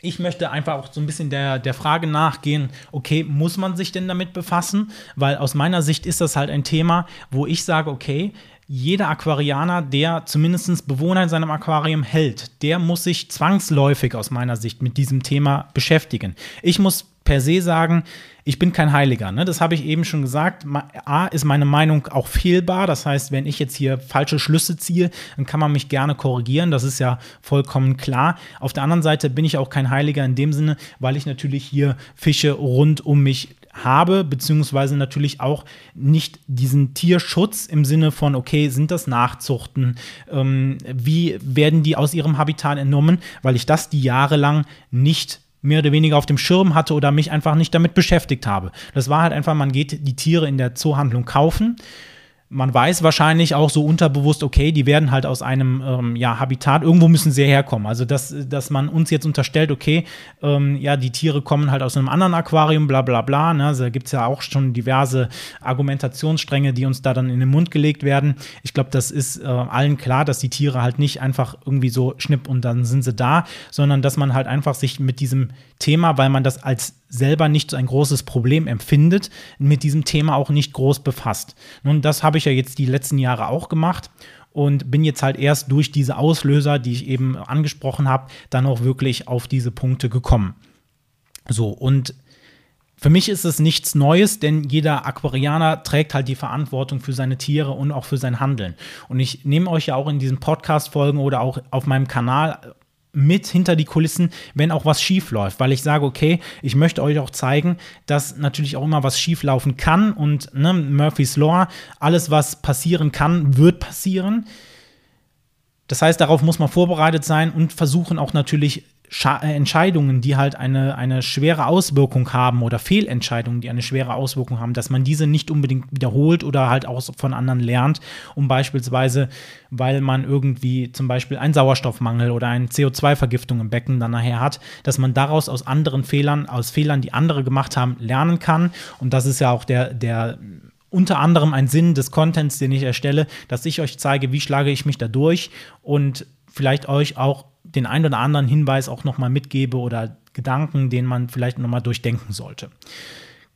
ich möchte einfach auch so ein bisschen der, der Frage nachgehen, okay, muss man sich denn damit befassen? Weil aus meiner Sicht ist das halt ein Thema, wo ich sage, okay, jeder Aquarianer, der zumindest Bewohner in seinem Aquarium hält, der muss sich zwangsläufig aus meiner Sicht mit diesem Thema beschäftigen. Ich muss per se sagen, ich bin kein Heiliger. Ne? Das habe ich eben schon gesagt. A ist meine Meinung auch fehlbar. Das heißt, wenn ich jetzt hier falsche Schlüsse ziehe, dann kann man mich gerne korrigieren. Das ist ja vollkommen klar. Auf der anderen Seite bin ich auch kein Heiliger in dem Sinne, weil ich natürlich hier Fische rund um mich habe, beziehungsweise natürlich auch nicht diesen Tierschutz im Sinne von, okay, sind das Nachzuchten? Ähm, wie werden die aus ihrem Habitat entnommen? Weil ich das die Jahre lang nicht mehr oder weniger auf dem Schirm hatte oder mich einfach nicht damit beschäftigt habe. Das war halt einfach, man geht die Tiere in der Zoohandlung kaufen man weiß wahrscheinlich auch so unterbewusst, okay, die werden halt aus einem ähm, ja, Habitat, irgendwo müssen sie herkommen. Also, dass, dass man uns jetzt unterstellt, okay, ähm, ja, die Tiere kommen halt aus einem anderen Aquarium, bla bla bla. Ne? Also, da gibt es ja auch schon diverse Argumentationsstränge, die uns da dann in den Mund gelegt werden. Ich glaube, das ist äh, allen klar, dass die Tiere halt nicht einfach irgendwie so schnipp und dann sind sie da, sondern dass man halt einfach sich mit diesem Thema, weil man das als selber nicht so ein großes Problem empfindet, mit diesem Thema auch nicht groß befasst. Nun, das habe ich ja jetzt die letzten Jahre auch gemacht und bin jetzt halt erst durch diese Auslöser, die ich eben angesprochen habe, dann auch wirklich auf diese Punkte gekommen. So, und für mich ist es nichts Neues, denn jeder Aquarianer trägt halt die Verantwortung für seine Tiere und auch für sein Handeln. Und ich nehme euch ja auch in diesen Podcast-Folgen oder auch auf meinem Kanal mit hinter die Kulissen, wenn auch was schief läuft, weil ich sage, okay, ich möchte euch auch zeigen, dass natürlich auch immer was schief laufen kann und ne, Murphy's Law, alles was passieren kann, wird passieren. Das heißt, darauf muss man vorbereitet sein und versuchen auch natürlich äh, Entscheidungen, die halt eine, eine schwere Auswirkung haben oder Fehlentscheidungen, die eine schwere Auswirkung haben, dass man diese nicht unbedingt wiederholt oder halt auch von anderen lernt, um beispielsweise, weil man irgendwie zum Beispiel einen Sauerstoffmangel oder eine CO2-Vergiftung im Becken dann nachher hat, dass man daraus aus anderen Fehlern, aus Fehlern, die andere gemacht haben, lernen kann. Und das ist ja auch der, der unter anderem ein Sinn des Contents, den ich erstelle, dass ich euch zeige, wie schlage ich mich da durch und vielleicht euch auch den einen oder anderen Hinweis auch nochmal mitgebe oder Gedanken, den man vielleicht nochmal durchdenken sollte.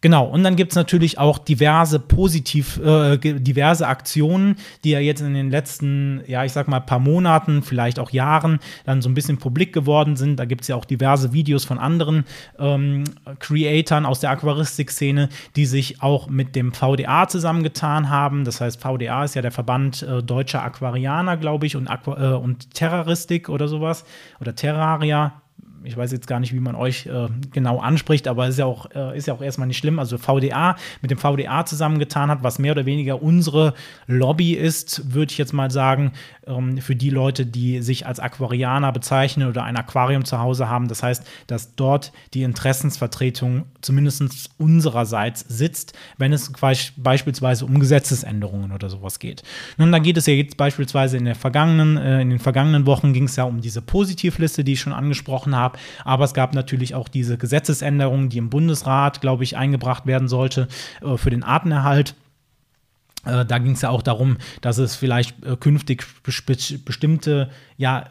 Genau, und dann gibt es natürlich auch diverse positiv, äh, diverse Aktionen, die ja jetzt in den letzten, ja, ich sag mal, paar Monaten, vielleicht auch Jahren dann so ein bisschen publik geworden sind. Da gibt es ja auch diverse Videos von anderen ähm, Creatoren aus der Aquaristik-Szene, die sich auch mit dem VDA zusammengetan haben. Das heißt, VDA ist ja der Verband äh, deutscher Aquarianer, glaube ich, und, Aqua äh, und Terroristik oder sowas. Oder Terraria, ich weiß jetzt gar nicht, wie man euch äh, genau anspricht, aber ist ja äh, ist ja auch erstmal nicht schlimm. Also VDA mit dem VDA zusammengetan hat, was mehr oder weniger unsere Lobby ist, würde ich jetzt mal sagen, ähm, für die Leute, die sich als Aquarianer bezeichnen oder ein Aquarium zu Hause haben. Das heißt, dass dort die Interessensvertretung zumindest unsererseits sitzt, wenn es beispielsweise um Gesetzesänderungen oder sowas geht. Nun, da geht es ja jetzt beispielsweise in der vergangenen, äh, in den vergangenen Wochen ging es ja um diese Positivliste, die ich schon angesprochen habe, aber es gab natürlich auch diese Gesetzesänderung, die im Bundesrat, glaube ich, eingebracht werden sollte äh, für den Artenerhalt. Äh, da ging es ja auch darum, dass es vielleicht äh, künftig bestimmte ja,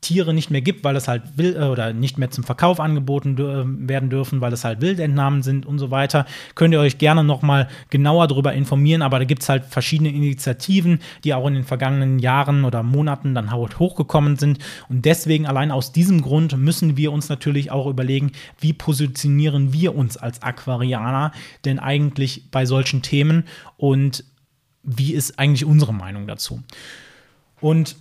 Tiere nicht mehr gibt, weil es halt will äh, oder nicht mehr zum Verkauf angeboten werden dürfen, weil es halt Wildentnahmen sind und so weiter. Könnt ihr euch gerne nochmal genauer darüber informieren, aber da gibt es halt verschiedene Initiativen, die auch in den vergangenen Jahren oder Monaten dann halt hochgekommen sind. Und deswegen allein aus diesem Grund müssen wir uns natürlich auch überlegen, wie positionieren wir uns als Aquarianer denn eigentlich bei solchen Themen und wie ist eigentlich unsere Meinung dazu? Und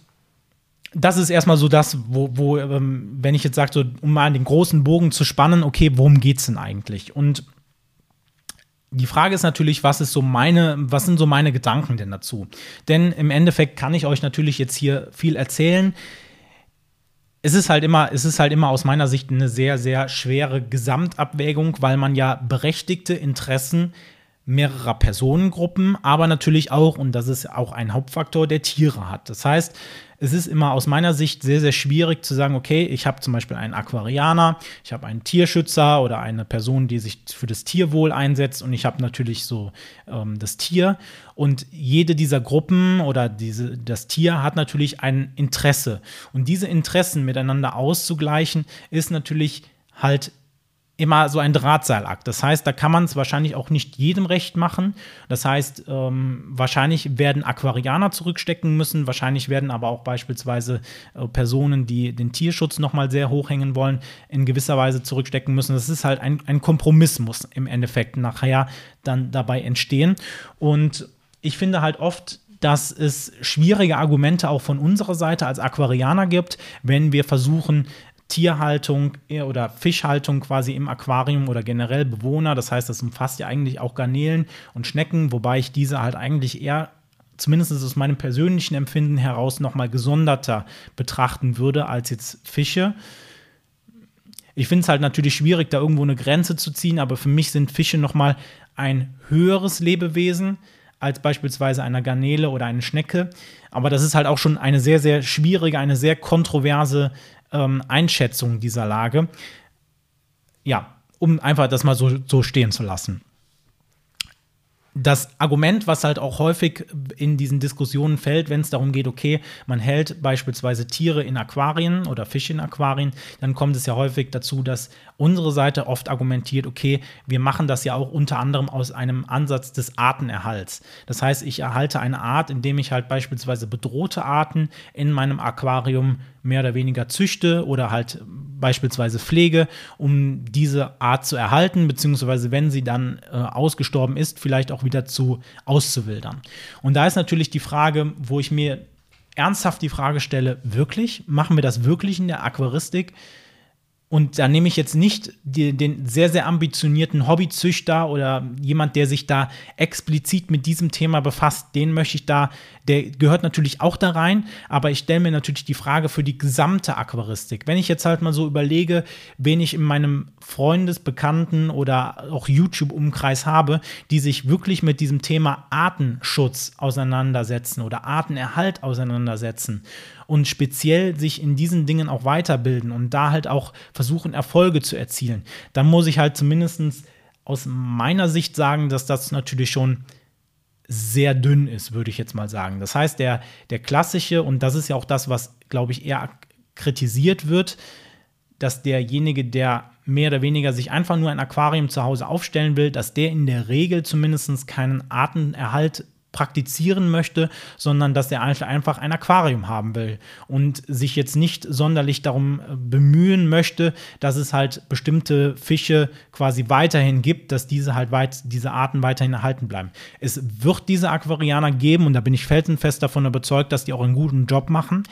das ist erstmal so das, wo, wo ähm, wenn ich jetzt sage, so, um mal den großen Bogen zu spannen, okay, worum geht es denn eigentlich? Und die Frage ist natürlich, was ist so meine, was sind so meine Gedanken denn dazu? Denn im Endeffekt kann ich euch natürlich jetzt hier viel erzählen. Es ist halt immer, es ist halt immer aus meiner Sicht eine sehr, sehr schwere Gesamtabwägung, weil man ja berechtigte Interessen mehrerer Personengruppen, aber natürlich auch, und das ist auch ein Hauptfaktor, der Tiere hat. Das heißt, es ist immer aus meiner Sicht sehr, sehr schwierig zu sagen, okay, ich habe zum Beispiel einen Aquarianer, ich habe einen Tierschützer oder eine Person, die sich für das Tierwohl einsetzt und ich habe natürlich so ähm, das Tier. Und jede dieser Gruppen oder diese, das Tier hat natürlich ein Interesse. Und diese Interessen miteinander auszugleichen, ist natürlich halt immer so ein Drahtseilakt. Das heißt, da kann man es wahrscheinlich auch nicht jedem recht machen. Das heißt, ähm, wahrscheinlich werden Aquarianer zurückstecken müssen, wahrscheinlich werden aber auch beispielsweise äh, Personen, die den Tierschutz nochmal sehr hoch hängen wollen, in gewisser Weise zurückstecken müssen. Das ist halt ein, ein Kompromiss, muss im Endeffekt nachher dann dabei entstehen. Und ich finde halt oft, dass es schwierige Argumente auch von unserer Seite als Aquarianer gibt, wenn wir versuchen, Tierhaltung oder Fischhaltung quasi im Aquarium oder generell Bewohner. Das heißt, das umfasst ja eigentlich auch Garnelen und Schnecken, wobei ich diese halt eigentlich eher zumindest aus meinem persönlichen Empfinden heraus noch mal gesonderter betrachten würde als jetzt Fische. Ich finde es halt natürlich schwierig, da irgendwo eine Grenze zu ziehen, aber für mich sind Fische noch mal ein höheres Lebewesen als beispielsweise einer Garnele oder eine Schnecke. Aber das ist halt auch schon eine sehr, sehr schwierige, eine sehr kontroverse ähm, Einschätzung dieser Lage. Ja, um einfach das mal so, so stehen zu lassen das Argument, was halt auch häufig in diesen Diskussionen fällt, wenn es darum geht, okay, man hält beispielsweise Tiere in Aquarien oder Fische in Aquarien, dann kommt es ja häufig dazu, dass unsere Seite oft argumentiert, okay, wir machen das ja auch unter anderem aus einem Ansatz des Artenerhalts. Das heißt, ich erhalte eine Art, indem ich halt beispielsweise bedrohte Arten in meinem Aquarium mehr oder weniger züchte oder halt beispielsweise pflege, um diese Art zu erhalten, beziehungsweise wenn sie dann äh, ausgestorben ist, vielleicht auch wieder zu auszuwildern. Und da ist natürlich die Frage, wo ich mir ernsthaft die Frage stelle, wirklich? Machen wir das wirklich in der Aquaristik? Und da nehme ich jetzt nicht den sehr, sehr ambitionierten Hobbyzüchter oder jemand, der sich da explizit mit diesem Thema befasst, den möchte ich da, der gehört natürlich auch da rein, aber ich stelle mir natürlich die Frage für die gesamte Aquaristik. Wenn ich jetzt halt mal so überlege, wen ich in meinem Freundes-, Bekannten- oder auch YouTube-Umkreis habe, die sich wirklich mit diesem Thema Artenschutz auseinandersetzen oder Artenerhalt auseinandersetzen und speziell sich in diesen Dingen auch weiterbilden und da halt auch versuchen, Erfolge zu erzielen, dann muss ich halt zumindest aus meiner Sicht sagen, dass das natürlich schon sehr dünn ist, würde ich jetzt mal sagen. Das heißt, der, der klassische, und das ist ja auch das, was, glaube ich, eher kritisiert wird, dass derjenige, der mehr oder weniger sich einfach nur ein Aquarium zu Hause aufstellen will, dass der in der Regel zumindest keinen Artenerhalt praktizieren möchte, sondern dass er einfach ein Aquarium haben will und sich jetzt nicht sonderlich darum äh, bemühen möchte, dass es halt bestimmte Fische quasi weiterhin gibt, dass diese halt weit, diese Arten weiterhin erhalten bleiben. Es wird diese Aquarianer geben und da bin ich felsenfest davon überzeugt, dass die auch einen guten Job machen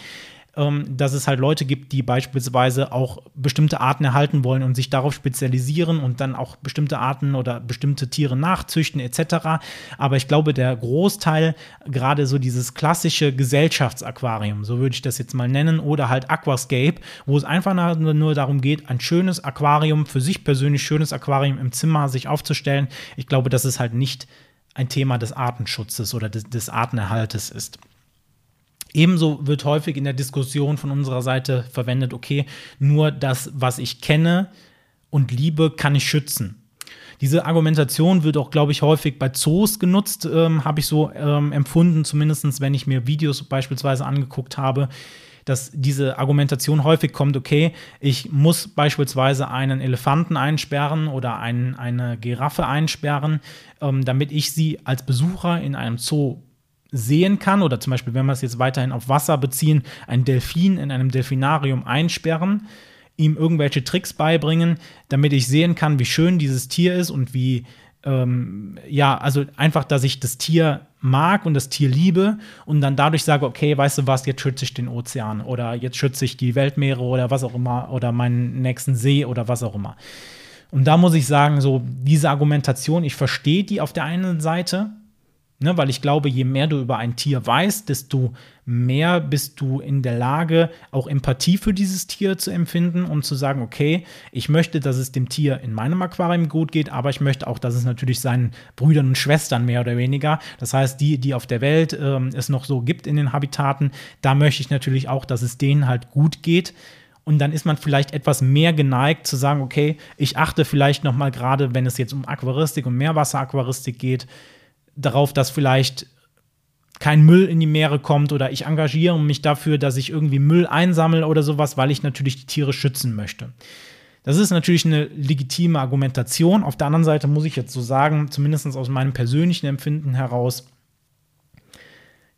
dass es halt Leute gibt, die beispielsweise auch bestimmte Arten erhalten wollen und sich darauf spezialisieren und dann auch bestimmte Arten oder bestimmte Tiere nachzüchten etc. Aber ich glaube, der Großteil, gerade so dieses klassische Gesellschaftsaquarium, so würde ich das jetzt mal nennen, oder halt Aquascape, wo es einfach nur darum geht, ein schönes Aquarium, für sich persönlich schönes Aquarium im Zimmer sich aufzustellen. Ich glaube, dass es halt nicht ein Thema des Artenschutzes oder des, des Artenerhaltes ist. Ebenso wird häufig in der Diskussion von unserer Seite verwendet, okay, nur das, was ich kenne und liebe, kann ich schützen. Diese Argumentation wird auch, glaube ich, häufig bei Zoos genutzt, ähm, habe ich so ähm, empfunden, zumindest wenn ich mir Videos beispielsweise angeguckt habe, dass diese Argumentation häufig kommt, okay, ich muss beispielsweise einen Elefanten einsperren oder ein, eine Giraffe einsperren, ähm, damit ich sie als Besucher in einem Zoo sehen kann, oder zum Beispiel, wenn wir es jetzt weiterhin auf Wasser beziehen, ein Delfin in einem Delfinarium einsperren, ihm irgendwelche Tricks beibringen, damit ich sehen kann, wie schön dieses Tier ist und wie, ähm, ja, also einfach, dass ich das Tier mag und das Tier liebe und dann dadurch sage, okay, weißt du was, jetzt schütze ich den Ozean oder jetzt schütze ich die Weltmeere oder was auch immer oder meinen nächsten See oder was auch immer. Und da muss ich sagen, so diese Argumentation, ich verstehe die auf der einen Seite, Ne, weil ich glaube, je mehr du über ein Tier weißt, desto mehr bist du in der Lage, auch Empathie für dieses Tier zu empfinden und zu sagen, okay, ich möchte, dass es dem Tier in meinem Aquarium gut geht, aber ich möchte auch, dass es natürlich seinen Brüdern und Schwestern mehr oder weniger, das heißt, die, die auf der Welt ähm, es noch so gibt in den Habitaten, da möchte ich natürlich auch, dass es denen halt gut geht. Und dann ist man vielleicht etwas mehr geneigt zu sagen, okay, ich achte vielleicht noch mal gerade, wenn es jetzt um Aquaristik und Meerwasseraquaristik geht, darauf, dass vielleicht kein Müll in die Meere kommt oder ich engagiere mich dafür, dass ich irgendwie Müll einsammle oder sowas, weil ich natürlich die Tiere schützen möchte. Das ist natürlich eine legitime Argumentation. Auf der anderen Seite muss ich jetzt so sagen, zumindest aus meinem persönlichen Empfinden heraus,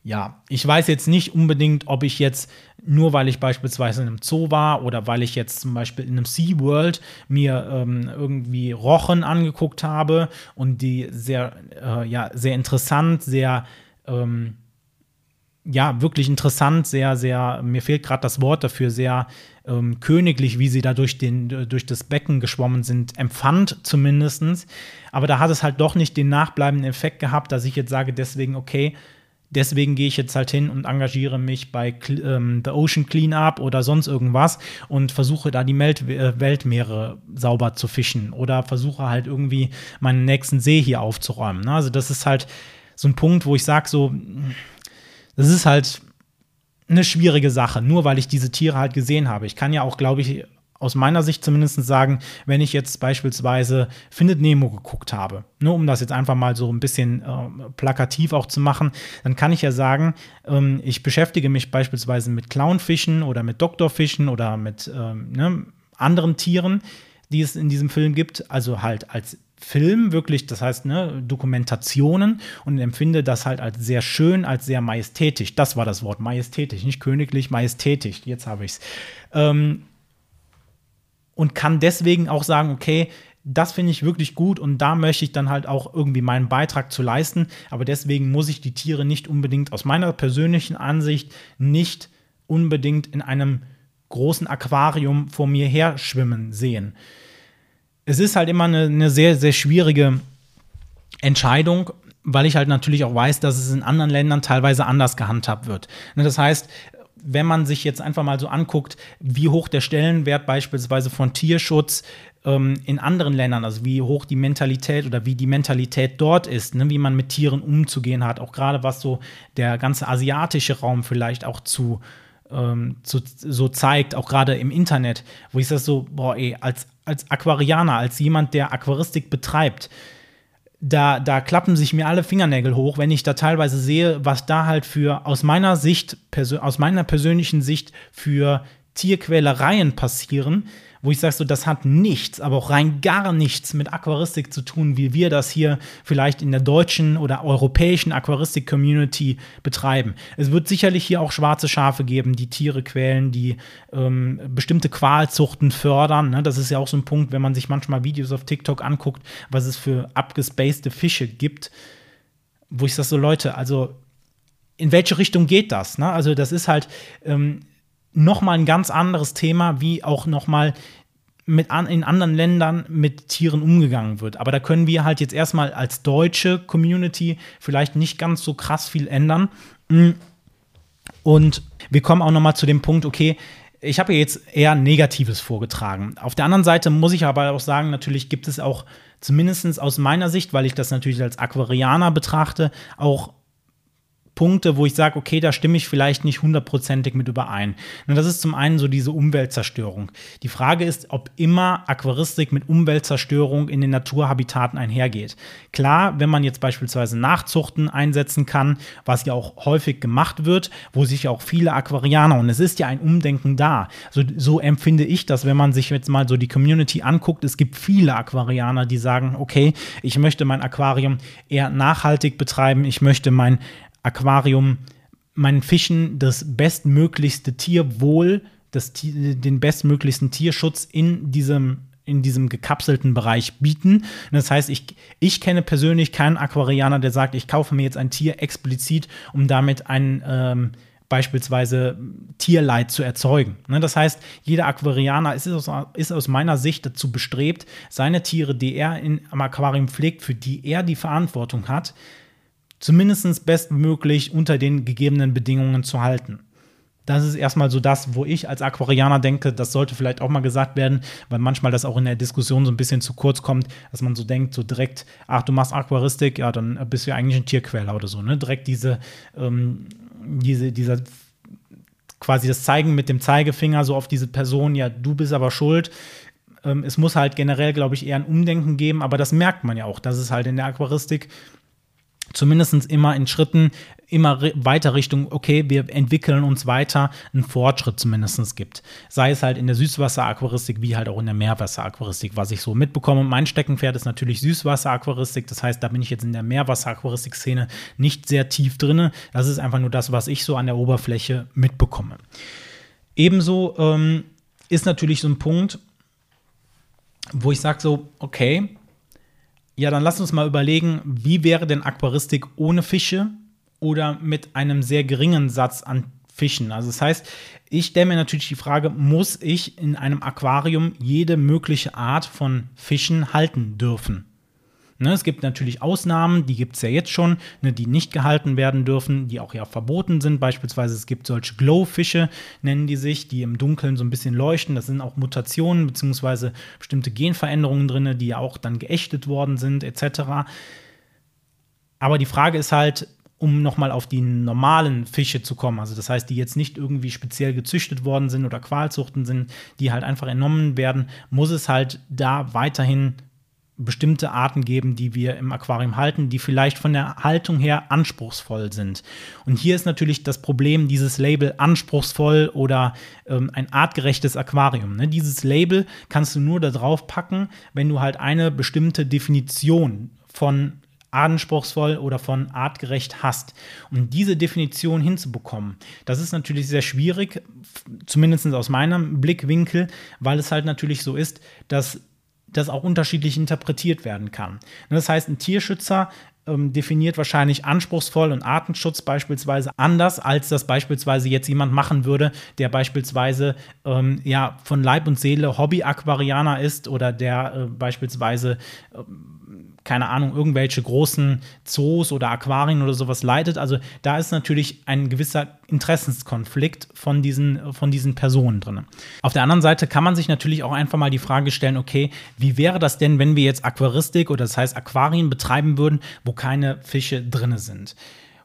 ja, ich weiß jetzt nicht unbedingt, ob ich jetzt nur weil ich beispielsweise in einem Zoo war oder weil ich jetzt zum Beispiel in einem SeaWorld mir ähm, irgendwie Rochen angeguckt habe und die sehr, äh, ja, sehr interessant, sehr, ähm, ja, wirklich interessant, sehr, sehr, mir fehlt gerade das Wort dafür, sehr ähm, königlich, wie sie da durch, den, durch das Becken geschwommen sind, empfand zumindest. Aber da hat es halt doch nicht den nachbleibenden Effekt gehabt, dass ich jetzt sage, deswegen, okay, Deswegen gehe ich jetzt halt hin und engagiere mich bei ähm, The Ocean Cleanup oder sonst irgendwas und versuche da die Melt äh, Weltmeere sauber zu fischen oder versuche halt irgendwie meinen nächsten See hier aufzuräumen. Ne? Also das ist halt so ein Punkt, wo ich sage so, das ist halt eine schwierige Sache, nur weil ich diese Tiere halt gesehen habe. Ich kann ja auch, glaube ich, aus meiner Sicht zumindest sagen, wenn ich jetzt beispielsweise Findet Nemo geguckt habe, nur um das jetzt einfach mal so ein bisschen äh, plakativ auch zu machen, dann kann ich ja sagen, ähm, ich beschäftige mich beispielsweise mit Clownfischen oder mit Doktorfischen oder mit ähm, ne, anderen Tieren, die es in diesem Film gibt, also halt als Film wirklich, das heißt ne, Dokumentationen und empfinde das halt als sehr schön, als sehr majestätisch. Das war das Wort, majestätisch, nicht königlich, majestätisch. Jetzt habe ich es. Ähm, und kann deswegen auch sagen, okay, das finde ich wirklich gut und da möchte ich dann halt auch irgendwie meinen Beitrag zu leisten. Aber deswegen muss ich die Tiere nicht unbedingt aus meiner persönlichen Ansicht nicht unbedingt in einem großen Aquarium vor mir her schwimmen sehen. Es ist halt immer eine, eine sehr, sehr schwierige Entscheidung, weil ich halt natürlich auch weiß, dass es in anderen Ländern teilweise anders gehandhabt wird. Ne, das heißt, wenn man sich jetzt einfach mal so anguckt, wie hoch der Stellenwert beispielsweise von Tierschutz ähm, in anderen Ländern, also wie hoch die Mentalität oder wie die Mentalität dort ist, ne, wie man mit Tieren umzugehen hat, auch gerade was so der ganze asiatische Raum vielleicht auch zu, ähm, zu so zeigt, auch gerade im Internet, wo ich das so, boah, ey, als, als Aquarianer, als jemand, der Aquaristik betreibt, da, da klappen sich mir alle Fingernägel hoch, wenn ich da teilweise sehe, was da halt für aus meiner Sicht, aus meiner persönlichen Sicht für Tierquälereien passieren, wo ich sage, so, das hat nichts, aber auch rein gar nichts mit Aquaristik zu tun, wie wir das hier vielleicht in der deutschen oder europäischen Aquaristik-Community betreiben. Es wird sicherlich hier auch schwarze Schafe geben, die Tiere quälen, die ähm, bestimmte Qualzuchten fördern. Ne? Das ist ja auch so ein Punkt, wenn man sich manchmal Videos auf TikTok anguckt, was es für abgespacede Fische gibt, wo ich sage, so Leute, also in welche Richtung geht das? Ne? Also das ist halt, ähm, noch mal ein ganz anderes Thema, wie auch noch mal mit an, in anderen Ländern mit Tieren umgegangen wird. Aber da können wir halt jetzt erstmal als deutsche Community vielleicht nicht ganz so krass viel ändern. Und wir kommen auch noch mal zu dem Punkt, okay, ich habe jetzt eher Negatives vorgetragen. Auf der anderen Seite muss ich aber auch sagen, natürlich gibt es auch zumindest aus meiner Sicht, weil ich das natürlich als Aquarianer betrachte, auch Punkte, wo ich sage, okay, da stimme ich vielleicht nicht hundertprozentig mit überein. Und das ist zum einen so diese Umweltzerstörung. Die Frage ist, ob immer Aquaristik mit Umweltzerstörung in den Naturhabitaten einhergeht. Klar, wenn man jetzt beispielsweise Nachzuchten einsetzen kann, was ja auch häufig gemacht wird, wo sich auch viele Aquarianer, und es ist ja ein Umdenken da, so, so empfinde ich das, wenn man sich jetzt mal so die Community anguckt, es gibt viele Aquarianer, die sagen, okay, ich möchte mein Aquarium eher nachhaltig betreiben, ich möchte mein Aquarium meinen Fischen das bestmöglichste Tierwohl, das, den bestmöglichsten Tierschutz in diesem in diesem gekapselten Bereich bieten. das heißt, ich, ich kenne persönlich keinen Aquarianer, der sagt, ich kaufe mir jetzt ein Tier explizit, um damit ein ähm, beispielsweise Tierleid zu erzeugen. Ne, das heißt, jeder Aquarianer ist aus, ist aus, meiner Sicht dazu bestrebt, seine Tiere, die er in, am Aquarium pflegt, für die er die Verantwortung hat, zumindest bestmöglich unter den gegebenen Bedingungen zu halten. Das ist erstmal so das, wo ich als Aquarianer denke, das sollte vielleicht auch mal gesagt werden, weil manchmal das auch in der Diskussion so ein bisschen zu kurz kommt, dass man so denkt, so direkt, ach, du machst Aquaristik, ja, dann bist du ja eigentlich ein Tierquäler oder so, ne? Direkt diese, ähm, diese, dieser quasi das Zeigen mit dem Zeigefinger so auf diese Person, ja, du bist aber schuld. Ähm, es muss halt generell, glaube ich, eher ein Umdenken geben, aber das merkt man ja auch, dass es halt in der Aquaristik zumindest immer in Schritten immer weiter Richtung, okay, wir entwickeln uns weiter, einen Fortschritt zumindest gibt. Sei es halt in der Süßwasser-Aquaristik wie halt auch in der Meerwasser-Aquaristik, was ich so mitbekomme. Mein Steckenpferd ist natürlich Süßwasser-Aquaristik, das heißt, da bin ich jetzt in der Meerwasser-Aquaristik-Szene nicht sehr tief drin. Das ist einfach nur das, was ich so an der Oberfläche mitbekomme. Ebenso ähm, ist natürlich so ein Punkt, wo ich sage so, okay, ja, dann lass uns mal überlegen, wie wäre denn Aquaristik ohne Fische oder mit einem sehr geringen Satz an Fischen? Also das heißt, ich stelle mir natürlich die Frage, muss ich in einem Aquarium jede mögliche Art von Fischen halten dürfen? Ne, es gibt natürlich Ausnahmen, die gibt es ja jetzt schon, ne, die nicht gehalten werden dürfen, die auch ja verboten sind. Beispielsweise es gibt solche Glowfische, nennen die sich, die im Dunkeln so ein bisschen leuchten. Das sind auch Mutationen bzw. bestimmte Genveränderungen drin, die ja auch dann geächtet worden sind, etc. Aber die Frage ist halt, um nochmal auf die normalen Fische zu kommen, also das heißt, die jetzt nicht irgendwie speziell gezüchtet worden sind oder Qualzuchten sind, die halt einfach entnommen werden, muss es halt da weiterhin bestimmte Arten geben, die wir im Aquarium halten, die vielleicht von der Haltung her anspruchsvoll sind. Und hier ist natürlich das Problem dieses Label anspruchsvoll oder ähm, ein artgerechtes Aquarium. Ne? Dieses Label kannst du nur da drauf packen, wenn du halt eine bestimmte Definition von anspruchsvoll oder von artgerecht hast. Um diese Definition hinzubekommen, das ist natürlich sehr schwierig, zumindest aus meinem Blickwinkel, weil es halt natürlich so ist, dass das auch unterschiedlich interpretiert werden kann. Ne, das heißt, ein Tierschützer ähm, definiert wahrscheinlich anspruchsvoll und Artenschutz beispielsweise anders, als das beispielsweise jetzt jemand machen würde, der beispielsweise ähm, ja von Leib und Seele Hobby-Aquarianer ist oder der äh, beispielsweise äh, keine Ahnung, irgendwelche großen Zoos oder Aquarien oder sowas leitet. Also da ist natürlich ein gewisser Interessenskonflikt von diesen, von diesen Personen drin. Auf der anderen Seite kann man sich natürlich auch einfach mal die Frage stellen, okay, wie wäre das denn, wenn wir jetzt Aquaristik oder das heißt Aquarien betreiben würden, wo keine Fische drin sind?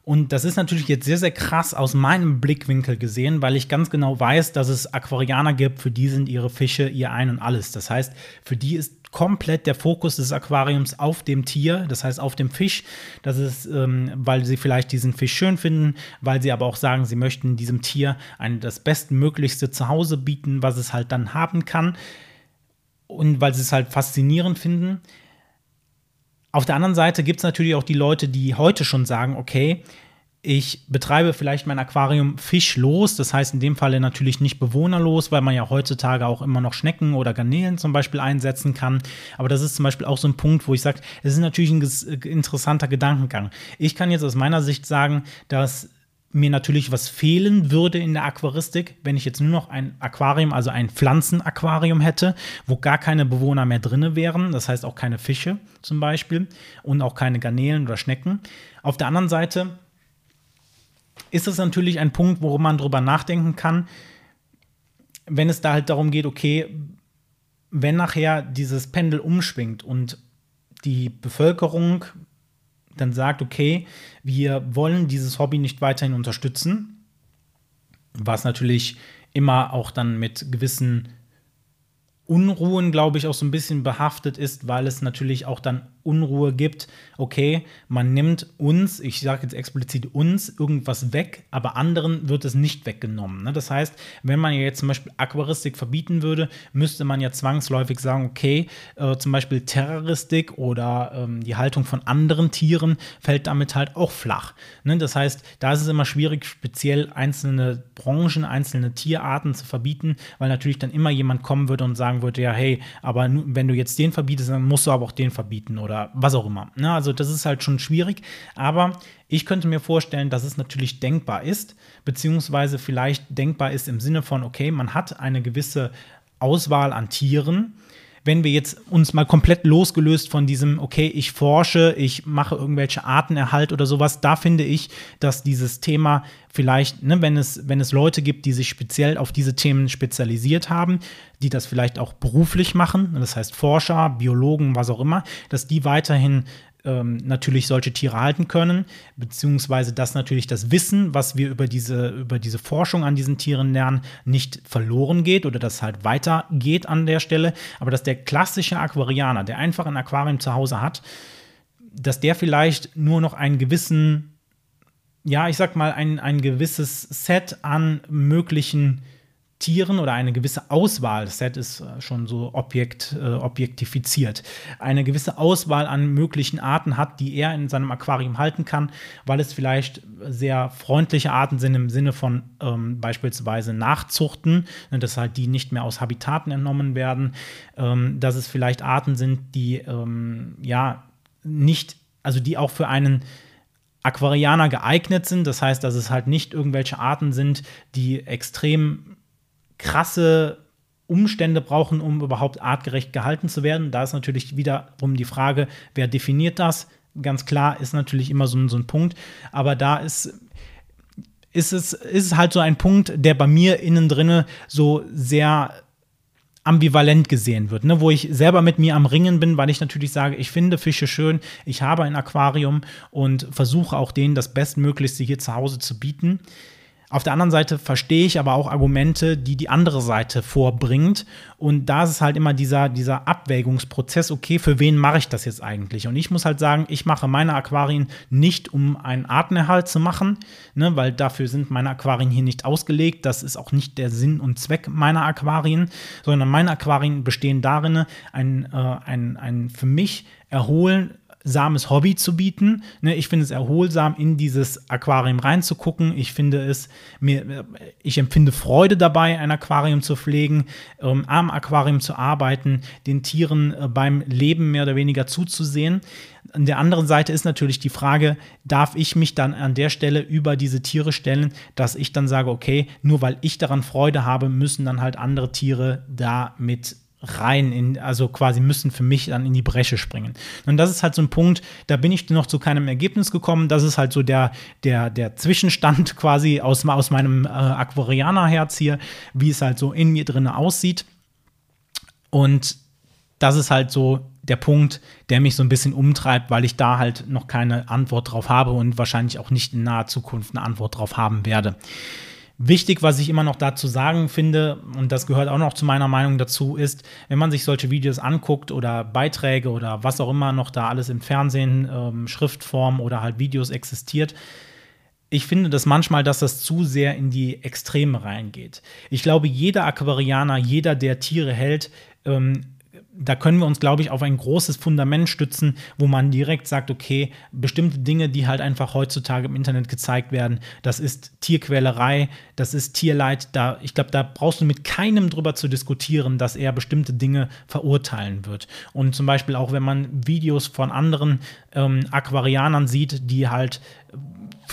Und das ist natürlich jetzt sehr, sehr krass aus meinem Blickwinkel gesehen, weil ich ganz genau weiß, dass es Aquarianer gibt, für die sind ihre Fische ihr Ein und Alles. Das heißt, für die ist komplett der Fokus des Aquariums auf dem Tier, das heißt auf dem Fisch. Das ist, ähm, weil sie vielleicht diesen Fisch schön finden, weil sie aber auch sagen, sie möchten diesem Tier ein, das bestmöglichste Zuhause bieten, was es halt dann haben kann. Und weil sie es halt faszinierend finden. Auf der anderen Seite gibt es natürlich auch die Leute, die heute schon sagen, okay, ich betreibe vielleicht mein Aquarium fischlos, das heißt in dem Falle natürlich nicht bewohnerlos, weil man ja heutzutage auch immer noch Schnecken oder Garnelen zum Beispiel einsetzen kann. Aber das ist zum Beispiel auch so ein Punkt, wo ich sage, es ist natürlich ein interessanter Gedankengang. Ich kann jetzt aus meiner Sicht sagen, dass mir natürlich was fehlen würde in der Aquaristik, wenn ich jetzt nur noch ein Aquarium, also ein Pflanzenaquarium hätte, wo gar keine Bewohner mehr drin wären, das heißt auch keine Fische zum Beispiel und auch keine Garnelen oder Schnecken. Auf der anderen Seite ist es natürlich ein Punkt, worum man drüber nachdenken kann, wenn es da halt darum geht, okay, wenn nachher dieses Pendel umschwingt und die Bevölkerung dann sagt, okay, wir wollen dieses Hobby nicht weiterhin unterstützen, was natürlich immer auch dann mit gewissen Unruhen, glaube ich, auch so ein bisschen behaftet ist, weil es natürlich auch dann Unruhe gibt, okay, man nimmt uns, ich sage jetzt explizit uns, irgendwas weg, aber anderen wird es nicht weggenommen. Ne? Das heißt, wenn man jetzt zum Beispiel Aquaristik verbieten würde, müsste man ja zwangsläufig sagen, okay, äh, zum Beispiel Terroristik oder ähm, die Haltung von anderen Tieren fällt damit halt auch flach. Ne? Das heißt, da ist es immer schwierig, speziell einzelne Branchen, einzelne Tierarten zu verbieten, weil natürlich dann immer jemand kommen würde und sagen würde, ja, hey, aber wenn du jetzt den verbietest, dann musst du aber auch den verbieten oder oder was auch immer. Ne? Also das ist halt schon schwierig, aber ich könnte mir vorstellen, dass es natürlich denkbar ist, beziehungsweise vielleicht denkbar ist im Sinne von, okay, man hat eine gewisse Auswahl an Tieren, wenn wir jetzt uns mal komplett losgelöst von diesem, okay, ich forsche, ich mache irgendwelche Artenerhalt oder sowas, da finde ich, dass dieses Thema vielleicht, ne, wenn es, wenn es Leute gibt, die sich speziell auf diese Themen spezialisiert haben, die das vielleicht auch beruflich machen, das heißt Forscher, Biologen, was auch immer, dass die weiterhin ähm, natürlich solche Tiere halten können, beziehungsweise dass natürlich das Wissen, was wir über diese, über diese Forschung an diesen Tieren lernen, nicht verloren geht oder das halt weitergeht an der Stelle, aber dass der klassische Aquarianer, der einfach ein Aquarium zu Hause hat, dass der vielleicht nur noch einen gewissen, ja, ich sag mal, ein, ein gewisses Set an möglichen Tieren oder eine gewisse Auswahl, das Set ist äh, schon so objekt, äh, objektifiziert, eine gewisse Auswahl an möglichen Arten hat, die er in seinem Aquarium halten kann, weil es vielleicht sehr freundliche Arten sind im Sinne von ähm, beispielsweise Nachzuchten, ne, dass halt die nicht mehr aus Habitaten entnommen werden, ähm, dass es vielleicht Arten sind, die ähm, ja nicht, also die auch für einen Aquarianer geeignet sind. Das heißt, dass es halt nicht irgendwelche Arten sind, die extrem krasse Umstände brauchen, um überhaupt artgerecht gehalten zu werden. Da ist natürlich wiederum die Frage, wer definiert das? Ganz klar ist natürlich immer so, so ein Punkt. Aber da ist, ist, es, ist es halt so ein Punkt, der bei mir innen drinne so sehr ambivalent gesehen wird, ne? wo ich selber mit mir am Ringen bin, weil ich natürlich sage, ich finde Fische schön, ich habe ein Aquarium und versuche auch denen das Bestmöglichste hier zu Hause zu bieten. Auf der anderen Seite verstehe ich aber auch Argumente, die die andere Seite vorbringt. Und da ist es halt immer dieser, dieser Abwägungsprozess, okay, für wen mache ich das jetzt eigentlich? Und ich muss halt sagen, ich mache meine Aquarien nicht, um einen Artenerhalt zu machen, ne, weil dafür sind meine Aquarien hier nicht ausgelegt. Das ist auch nicht der Sinn und Zweck meiner Aquarien, sondern meine Aquarien bestehen darin, ein, äh, ein, ein für mich erholen, erholsames Hobby zu bieten. Ne, ich finde es erholsam, in dieses Aquarium reinzugucken. Ich finde es, mir, ich empfinde Freude dabei, ein Aquarium zu pflegen, ähm, am Aquarium zu arbeiten, den Tieren äh, beim Leben mehr oder weniger zuzusehen. An der anderen Seite ist natürlich die Frage, darf ich mich dann an der Stelle über diese Tiere stellen, dass ich dann sage, okay, nur weil ich daran Freude habe, müssen dann halt andere Tiere damit rein, in, also quasi müssen für mich dann in die Bresche springen. Und das ist halt so ein Punkt, da bin ich noch zu keinem Ergebnis gekommen. Das ist halt so der, der, der Zwischenstand [LAUGHS] quasi aus, aus meinem äh, Aquarianer-Herz hier, wie es halt so in mir drin aussieht. Und das ist halt so der Punkt, der mich so ein bisschen umtreibt, weil ich da halt noch keine Antwort drauf habe und wahrscheinlich auch nicht in naher Zukunft eine Antwort drauf haben werde. Wichtig, was ich immer noch dazu sagen finde, und das gehört auch noch zu meiner Meinung dazu, ist, wenn man sich solche Videos anguckt oder Beiträge oder was auch immer noch da alles im Fernsehen, ähm, Schriftform oder halt Videos existiert, ich finde das manchmal, dass das zu sehr in die Extreme reingeht. Ich glaube, jeder Aquarianer, jeder, der Tiere hält, ähm, da können wir uns, glaube ich, auf ein großes Fundament stützen, wo man direkt sagt, okay, bestimmte Dinge, die halt einfach heutzutage im Internet gezeigt werden, das ist Tierquälerei, das ist Tierleid. Da, ich glaube, da brauchst du mit keinem drüber zu diskutieren, dass er bestimmte Dinge verurteilen wird. Und zum Beispiel auch, wenn man Videos von anderen ähm, Aquarianern sieht, die halt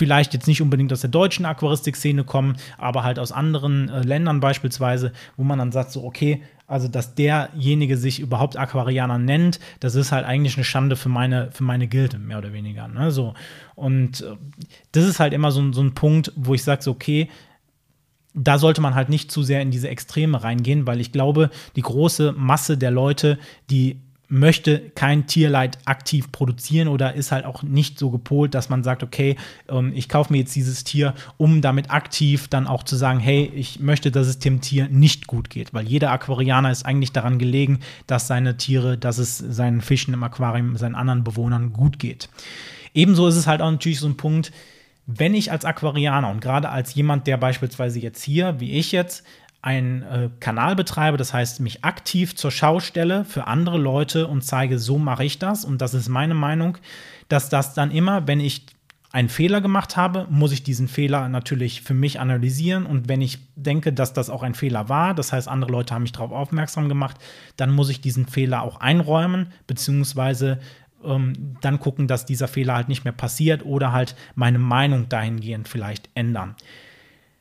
vielleicht jetzt nicht unbedingt aus der deutschen Aquaristikszene kommen, aber halt aus anderen äh, Ländern beispielsweise, wo man dann sagt, so, okay, also, dass derjenige sich überhaupt Aquarianer nennt, das ist halt eigentlich eine Schande für meine, für meine Gilde, mehr oder weniger. Ne? So. Und äh, das ist halt immer so, so ein Punkt, wo ich sage, so, okay, da sollte man halt nicht zu sehr in diese Extreme reingehen, weil ich glaube, die große Masse der Leute, die möchte kein Tierleid aktiv produzieren oder ist halt auch nicht so gepolt, dass man sagt, okay, ähm, ich kaufe mir jetzt dieses Tier, um damit aktiv dann auch zu sagen, hey, ich möchte, dass es dem Tier nicht gut geht, weil jeder Aquarianer ist eigentlich daran gelegen, dass seine Tiere, dass es seinen Fischen im Aquarium, seinen anderen Bewohnern gut geht. Ebenso ist es halt auch natürlich so ein Punkt, wenn ich als Aquarianer und gerade als jemand, der beispielsweise jetzt hier, wie ich jetzt, einen äh, Kanal betreibe, das heißt, mich aktiv zur Schau stelle für andere Leute und zeige, so mache ich das. Und das ist meine Meinung, dass das dann immer, wenn ich einen Fehler gemacht habe, muss ich diesen Fehler natürlich für mich analysieren. Und wenn ich denke, dass das auch ein Fehler war, das heißt, andere Leute haben mich darauf aufmerksam gemacht, dann muss ich diesen Fehler auch einräumen, beziehungsweise ähm, dann gucken, dass dieser Fehler halt nicht mehr passiert oder halt meine Meinung dahingehend vielleicht ändern.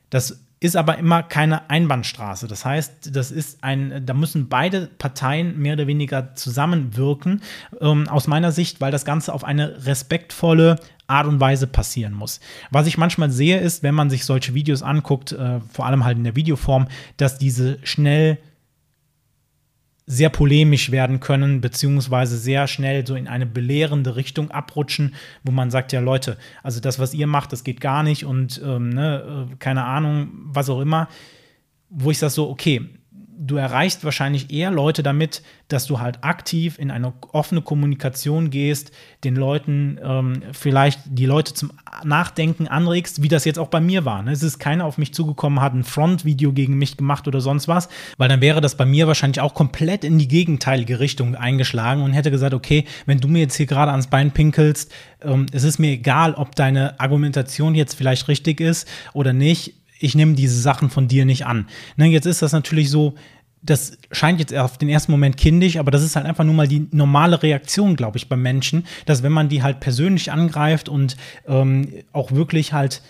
Das ist aber immer keine Einbahnstraße. Das heißt, das ist ein, da müssen beide Parteien mehr oder weniger zusammenwirken, ähm, aus meiner Sicht, weil das Ganze auf eine respektvolle Art und Weise passieren muss. Was ich manchmal sehe, ist, wenn man sich solche Videos anguckt, äh, vor allem halt in der Videoform, dass diese schnell sehr polemisch werden können, beziehungsweise sehr schnell so in eine belehrende Richtung abrutschen, wo man sagt, ja Leute, also das, was ihr macht, das geht gar nicht und ähm, ne, äh, keine Ahnung, was auch immer, wo ich sage so, okay, du erreichst wahrscheinlich eher Leute damit, dass du halt aktiv in eine offene Kommunikation gehst, den Leuten ähm, vielleicht die Leute zum Nachdenken anregst, wie das jetzt auch bei mir war. Ne? Es ist keiner auf mich zugekommen, hat ein Front-Video gegen mich gemacht oder sonst was, weil dann wäre das bei mir wahrscheinlich auch komplett in die gegenteilige Richtung eingeschlagen und hätte gesagt, okay, wenn du mir jetzt hier gerade ans Bein pinkelst, ähm, es ist mir egal, ob deine Argumentation jetzt vielleicht richtig ist oder nicht ich nehme diese Sachen von dir nicht an. Ne, jetzt ist das natürlich so, das scheint jetzt auf den ersten Moment kindisch, aber das ist halt einfach nur mal die normale Reaktion, glaube ich, beim Menschen, dass wenn man die halt persönlich angreift und ähm, auch wirklich halt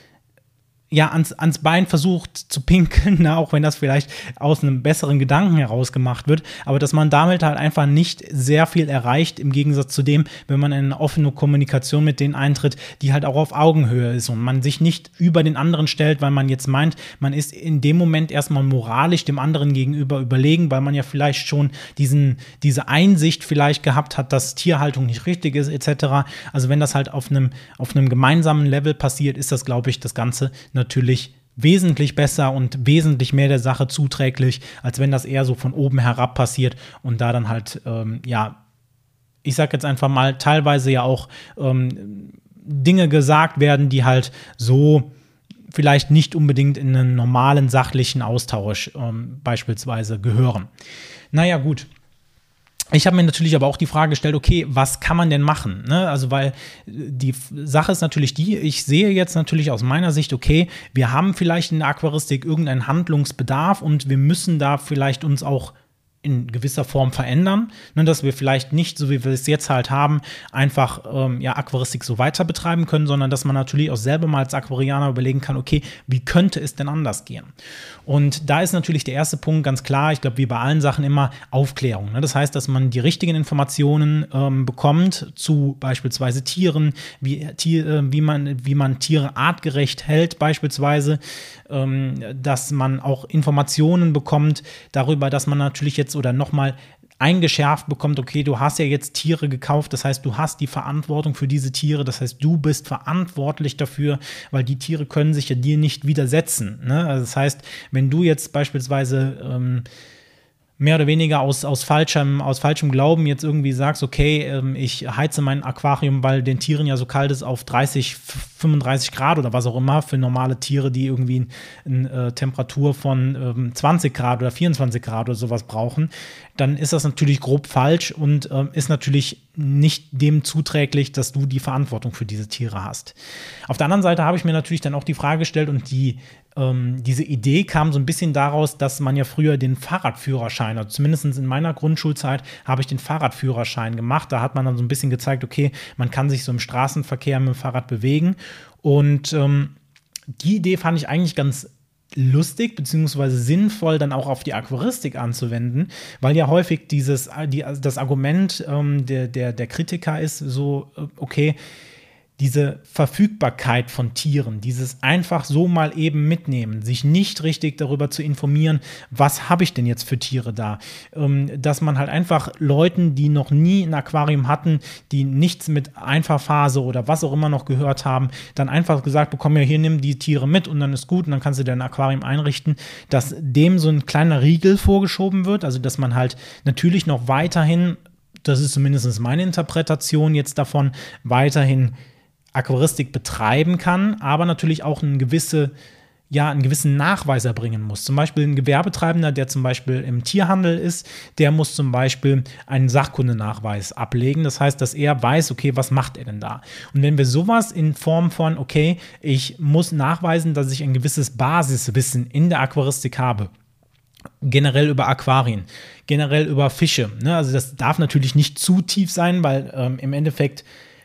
ja, ans, ans Bein versucht zu pinkeln, ne, [LAUGHS] auch wenn das vielleicht aus einem besseren Gedanken heraus gemacht wird, aber dass man damit halt einfach nicht sehr viel erreicht, im Gegensatz zu dem, wenn man in eine offene Kommunikation mit denen eintritt, die halt auch auf Augenhöhe ist und man sich nicht über den anderen stellt, weil man jetzt meint, man ist in dem Moment erstmal moralisch dem anderen gegenüber überlegen, weil man ja vielleicht schon diesen, diese Einsicht vielleicht gehabt hat, dass Tierhaltung nicht richtig ist, etc. Also wenn das halt auf einem, auf einem gemeinsamen Level passiert, ist das, glaube ich, das Ganze eine natürlich wesentlich besser und wesentlich mehr der Sache zuträglich, als wenn das eher so von oben herab passiert und da dann halt, ähm, ja, ich sag jetzt einfach mal, teilweise ja auch ähm, Dinge gesagt werden, die halt so vielleicht nicht unbedingt in einen normalen sachlichen Austausch ähm, beispielsweise gehören. Naja, gut ich habe mir natürlich aber auch die Frage gestellt, okay, was kann man denn machen? Ne? Also, weil die Sache ist natürlich die, ich sehe jetzt natürlich aus meiner Sicht, okay, wir haben vielleicht in der Aquaristik irgendeinen Handlungsbedarf und wir müssen da vielleicht uns auch in gewisser Form verändern, ne, dass wir vielleicht nicht, so wie wir es jetzt halt haben, einfach ähm, ja, Aquaristik so weiter betreiben können, sondern dass man natürlich auch selber mal als Aquarianer überlegen kann, okay, wie könnte es denn anders gehen? Und da ist natürlich der erste Punkt ganz klar, ich glaube, wie bei allen Sachen immer Aufklärung. Ne? Das heißt, dass man die richtigen Informationen ähm, bekommt zu beispielsweise Tieren, wie, Tier, äh, wie, man, wie man Tiere artgerecht hält, beispielsweise, ähm, dass man auch Informationen bekommt darüber, dass man natürlich jetzt oder nochmal eingeschärft bekommt, okay, du hast ja jetzt Tiere gekauft, das heißt, du hast die Verantwortung für diese Tiere, das heißt, du bist verantwortlich dafür, weil die Tiere können sich ja dir nicht widersetzen. Ne? Also das heißt, wenn du jetzt beispielsweise ähm, mehr oder weniger aus, aus, falschem, aus falschem Glauben jetzt irgendwie sagst, okay, ähm, ich heize mein Aquarium, weil den Tieren ja so kalt ist, auf 30, 35 Grad oder was auch immer, für normale Tiere, die irgendwie eine äh, Temperatur von ähm, 20 Grad oder 24 Grad oder sowas brauchen, dann ist das natürlich grob falsch und ähm, ist natürlich nicht dem zuträglich, dass du die Verantwortung für diese Tiere hast. Auf der anderen Seite habe ich mir natürlich dann auch die Frage gestellt und die ähm, diese Idee kam so ein bisschen daraus, dass man ja früher den Fahrradführerschein, also zumindest in meiner Grundschulzeit habe ich den Fahrradführerschein gemacht. Da hat man dann so ein bisschen gezeigt, okay, man kann sich so im Straßenverkehr mit dem Fahrrad bewegen. Und ähm, die Idee fand ich eigentlich ganz lustig beziehungsweise sinnvoll dann auch auf die Aquaristik anzuwenden, weil ja häufig dieses die, das Argument ähm, der, der, der Kritiker ist so, äh, okay, diese Verfügbarkeit von Tieren, dieses einfach so mal eben mitnehmen, sich nicht richtig darüber zu informieren, was habe ich denn jetzt für Tiere da, ähm, dass man halt einfach Leuten, die noch nie ein Aquarium hatten, die nichts mit Einfahrphase oder was auch immer noch gehört haben, dann einfach gesagt bekommen, ja, hier nimm die Tiere mit und dann ist gut und dann kannst du dein Aquarium einrichten, dass dem so ein kleiner Riegel vorgeschoben wird, also dass man halt natürlich noch weiterhin das ist zumindest meine Interpretation jetzt davon, weiterhin Aquaristik betreiben kann, aber natürlich auch eine gewisse ja, einen gewissen Nachweis erbringen muss. Zum Beispiel ein Gewerbetreibender, der zum Beispiel im Tierhandel ist, der muss zum Beispiel einen Sachkundenachweis ablegen. Das heißt, dass er weiß, okay, was macht er denn da? Und wenn wir sowas in Form von, okay, ich muss nachweisen, dass ich ein gewisses Basiswissen in der Aquaristik habe, generell über Aquarien, generell über Fische. Ne? Also das darf natürlich nicht zu tief sein, weil ähm, im Endeffekt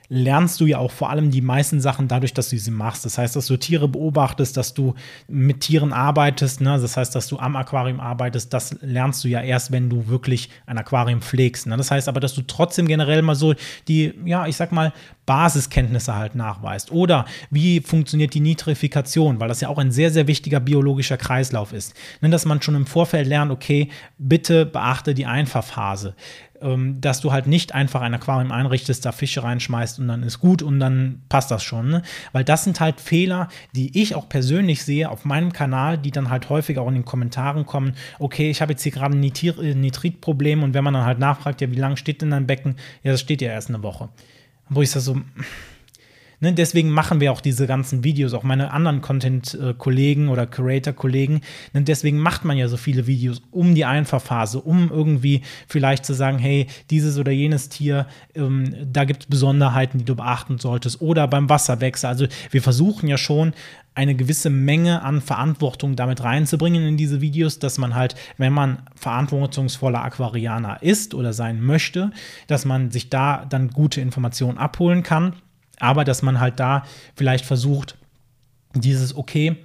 lernst du ja auch vor allem die meisten Sachen dadurch, dass du sie machst. Das heißt, dass du Tiere beobachtest, dass du mit Tieren arbeitest, ne? das heißt, dass du am Aquarium arbeitest, das lernst du ja erst, wenn du wirklich ein Aquarium pflegst. Ne? Das heißt aber, dass du trotzdem generell mal so die, ja, ich sag mal, Basiskenntnisse halt nachweist. Oder wie funktioniert die Nitrifikation, weil das ja auch ein sehr, sehr wichtiger biologischer Kreislauf ist. Ne? Dass man schon im Vorfeld lernt, okay, bitte beachte die Einfahrphase ähm, dass du halt nicht einfach ein Aquarium einrichtest, da Fische reinschmeißt und dann ist gut und dann passt das schon. Ne? Weil das sind halt Fehler, die ich auch persönlich sehe auf meinem Kanal, die dann halt häufig auch in den Kommentaren kommen. Okay, ich habe jetzt hier gerade ein äh, Nitritproblem und wenn man dann halt nachfragt, ja, wie lange steht denn dein Becken? Ja, das steht ja erst eine Woche. Wo ich so, Ne, deswegen machen wir auch diese ganzen Videos, auch meine anderen Content-Kollegen oder Creator-Kollegen. Ne, deswegen macht man ja so viele Videos um die Einfahrphase, um irgendwie vielleicht zu sagen, hey, dieses oder jenes Tier, ähm, da gibt es Besonderheiten, die du beachten solltest. Oder beim Wasserwechsel. Also wir versuchen ja schon, eine gewisse Menge an Verantwortung damit reinzubringen in diese Videos, dass man halt, wenn man verantwortungsvoller Aquarianer ist oder sein möchte, dass man sich da dann gute Informationen abholen kann aber dass man halt da vielleicht versucht, dieses, okay,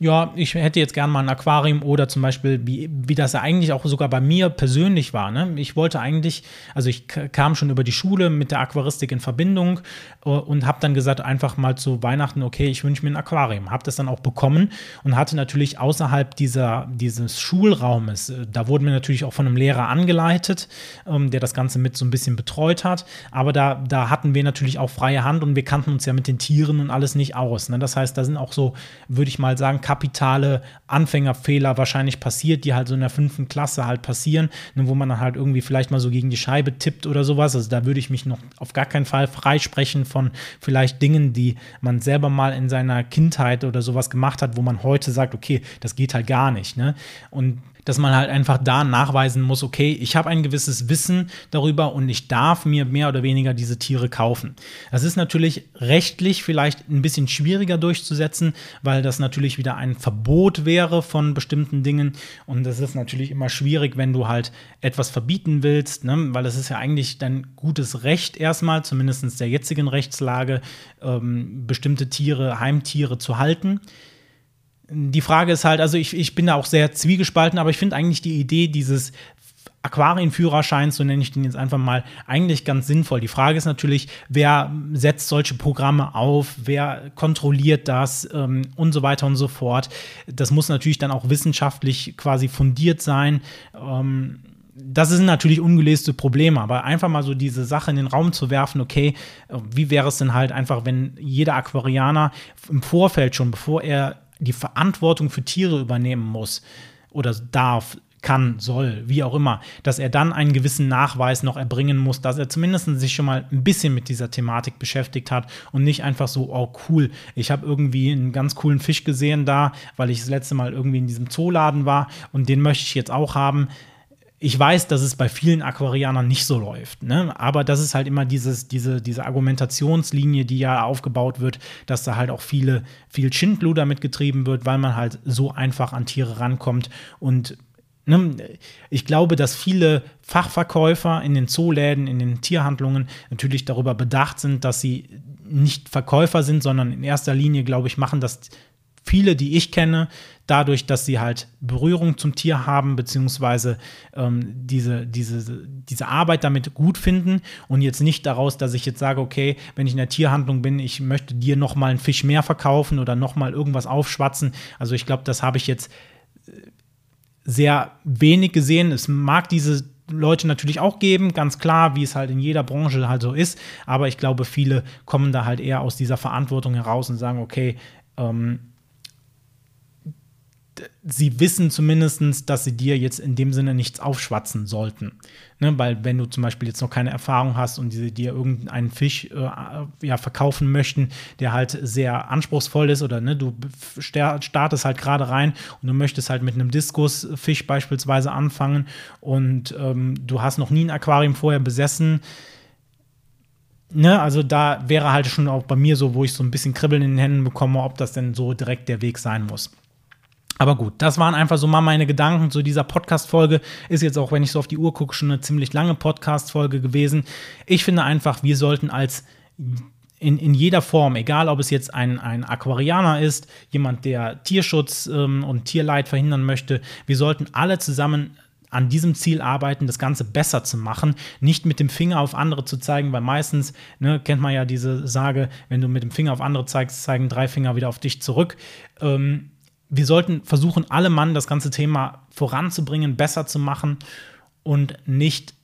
ja, ich hätte jetzt gern mal ein Aquarium oder zum Beispiel, wie, wie das ja eigentlich auch sogar bei mir persönlich war. Ne? Ich wollte eigentlich, also ich kam schon über die Schule mit der Aquaristik in Verbindung äh, und habe dann gesagt, einfach mal zu Weihnachten, okay, ich wünsche mir ein Aquarium. Habe das dann auch bekommen und hatte natürlich außerhalb dieser, dieses Schulraumes, äh, da wurden wir natürlich auch von einem Lehrer angeleitet, ähm, der das Ganze mit so ein bisschen betreut hat. Aber da, da hatten wir natürlich auch freie Hand und wir kannten uns ja mit den Tieren und alles nicht aus. Ne? Das heißt, da sind auch so, würde ich mal sagen, kapitale Anfängerfehler wahrscheinlich passiert, die halt so in der fünften Klasse halt passieren, ne, wo man dann halt irgendwie vielleicht mal so gegen die Scheibe tippt oder sowas. Also da würde ich mich noch auf gar keinen Fall freisprechen von vielleicht Dingen, die man selber mal in seiner Kindheit oder sowas gemacht hat, wo man heute sagt, okay, das geht halt gar nicht. Ne? Und dass man halt einfach da nachweisen muss, okay, ich habe ein gewisses Wissen darüber und ich darf mir mehr oder weniger diese Tiere kaufen. Das ist natürlich rechtlich vielleicht ein bisschen schwieriger durchzusetzen, weil das natürlich wieder ein Verbot wäre von bestimmten Dingen und das ist natürlich immer schwierig, wenn du halt etwas verbieten willst, ne? weil es ist ja eigentlich dein gutes Recht erstmal, zumindest der jetzigen Rechtslage, ähm, bestimmte Tiere, Heimtiere zu halten die Frage ist halt, also ich, ich bin da auch sehr zwiegespalten, aber ich finde eigentlich die Idee dieses Aquarienführerscheins, so nenne ich den jetzt einfach mal, eigentlich ganz sinnvoll. Die Frage ist natürlich, wer setzt solche Programme auf, wer kontrolliert das ähm, und so weiter und so fort. Das muss natürlich dann auch wissenschaftlich quasi fundiert sein. Ähm, das sind natürlich ungelöste Probleme, aber einfach mal so diese Sache in den Raum zu werfen, okay, wie wäre es denn halt einfach, wenn jeder Aquarianer im Vorfeld schon, bevor er die Verantwortung für Tiere übernehmen muss oder darf, kann, soll, wie auch immer, dass er dann einen gewissen Nachweis noch erbringen muss, dass er zumindest sich schon mal ein bisschen mit dieser Thematik beschäftigt hat und nicht einfach so, oh cool, ich habe irgendwie einen ganz coolen Fisch gesehen da, weil ich das letzte Mal irgendwie in diesem Zooladen war und den möchte ich jetzt auch haben ich weiß, dass es bei vielen Aquarianern nicht so läuft. Ne? Aber das ist halt immer dieses, diese, diese Argumentationslinie, die ja aufgebaut wird, dass da halt auch viele, viel Schindluder mitgetrieben wird, weil man halt so einfach an Tiere rankommt. Und ne, ich glaube, dass viele Fachverkäufer in den Zooläden, in den Tierhandlungen natürlich darüber bedacht sind, dass sie nicht Verkäufer sind, sondern in erster Linie, glaube ich, machen das viele, die ich kenne, dadurch, dass sie halt Berührung zum Tier haben, beziehungsweise ähm, diese, diese, diese Arbeit damit gut finden und jetzt nicht daraus, dass ich jetzt sage, okay, wenn ich in der Tierhandlung bin, ich möchte dir noch mal einen Fisch mehr verkaufen oder noch mal irgendwas aufschwatzen. Also ich glaube, das habe ich jetzt äh, sehr wenig gesehen. Es mag diese Leute natürlich auch geben, ganz klar, wie es halt in jeder Branche halt so ist. Aber ich glaube, viele kommen da halt eher aus dieser Verantwortung heraus und sagen, okay, ähm, sie wissen zumindest, dass sie dir jetzt in dem Sinne nichts aufschwatzen sollten. Ne, weil wenn du zum Beispiel jetzt noch keine Erfahrung hast und sie dir irgendeinen Fisch äh, ja, verkaufen möchten, der halt sehr anspruchsvoll ist oder ne, du startest halt gerade rein und du möchtest halt mit einem Diskusfisch beispielsweise anfangen und ähm, du hast noch nie ein Aquarium vorher besessen, Ne, also da wäre halt schon auch bei mir so, wo ich so ein bisschen Kribbeln in den Händen bekomme, ob das denn so direkt der Weg sein muss. Aber gut, das waren einfach so mal meine Gedanken zu dieser Podcast-Folge. Ist jetzt auch, wenn ich so auf die Uhr gucke, schon eine ziemlich lange Podcast-Folge gewesen. Ich finde einfach, wir sollten als in, in jeder Form, egal ob es jetzt ein, ein Aquarianer ist, jemand, der Tierschutz ähm, und Tierleid verhindern möchte, wir sollten alle zusammen an diesem Ziel arbeiten, das Ganze besser zu machen, nicht mit dem Finger auf andere zu zeigen, weil meistens ne, kennt man ja diese Sage, wenn du mit dem Finger auf andere zeigst, zeigen drei Finger wieder auf dich zurück. Ähm, wir sollten versuchen, alle Mann das ganze Thema voranzubringen, besser zu machen und nicht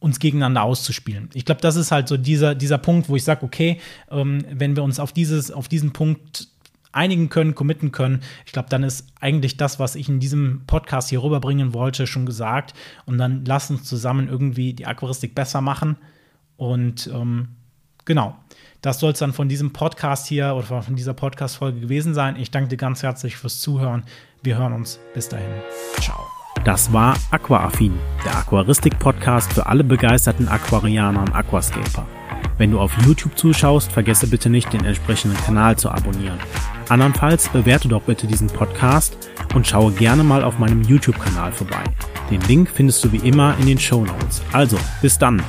uns gegeneinander auszuspielen. Ich glaube, das ist halt so dieser, dieser Punkt, wo ich sage, okay, ähm, wenn wir uns auf, dieses, auf diesen Punkt einigen können, committen können, ich glaube, dann ist eigentlich das, was ich in diesem Podcast hier rüberbringen wollte, schon gesagt. Und dann lass uns zusammen irgendwie die Aquaristik besser machen. Und ähm, genau, das soll es dann von diesem Podcast hier oder von dieser Podcast-Folge gewesen sein. Ich danke dir ganz herzlich fürs Zuhören. Wir hören uns. Bis dahin. Ciao. Das war Aquaaffin, der Aquaristik-Podcast für alle begeisterten Aquarianer und Aquascaper. Wenn du auf YouTube zuschaust, vergesse bitte nicht, den entsprechenden Kanal zu abonnieren. Andernfalls bewerte doch bitte diesen Podcast und schaue gerne mal auf meinem YouTube-Kanal vorbei. Den Link findest du wie immer in den Show Notes. Also, bis dann!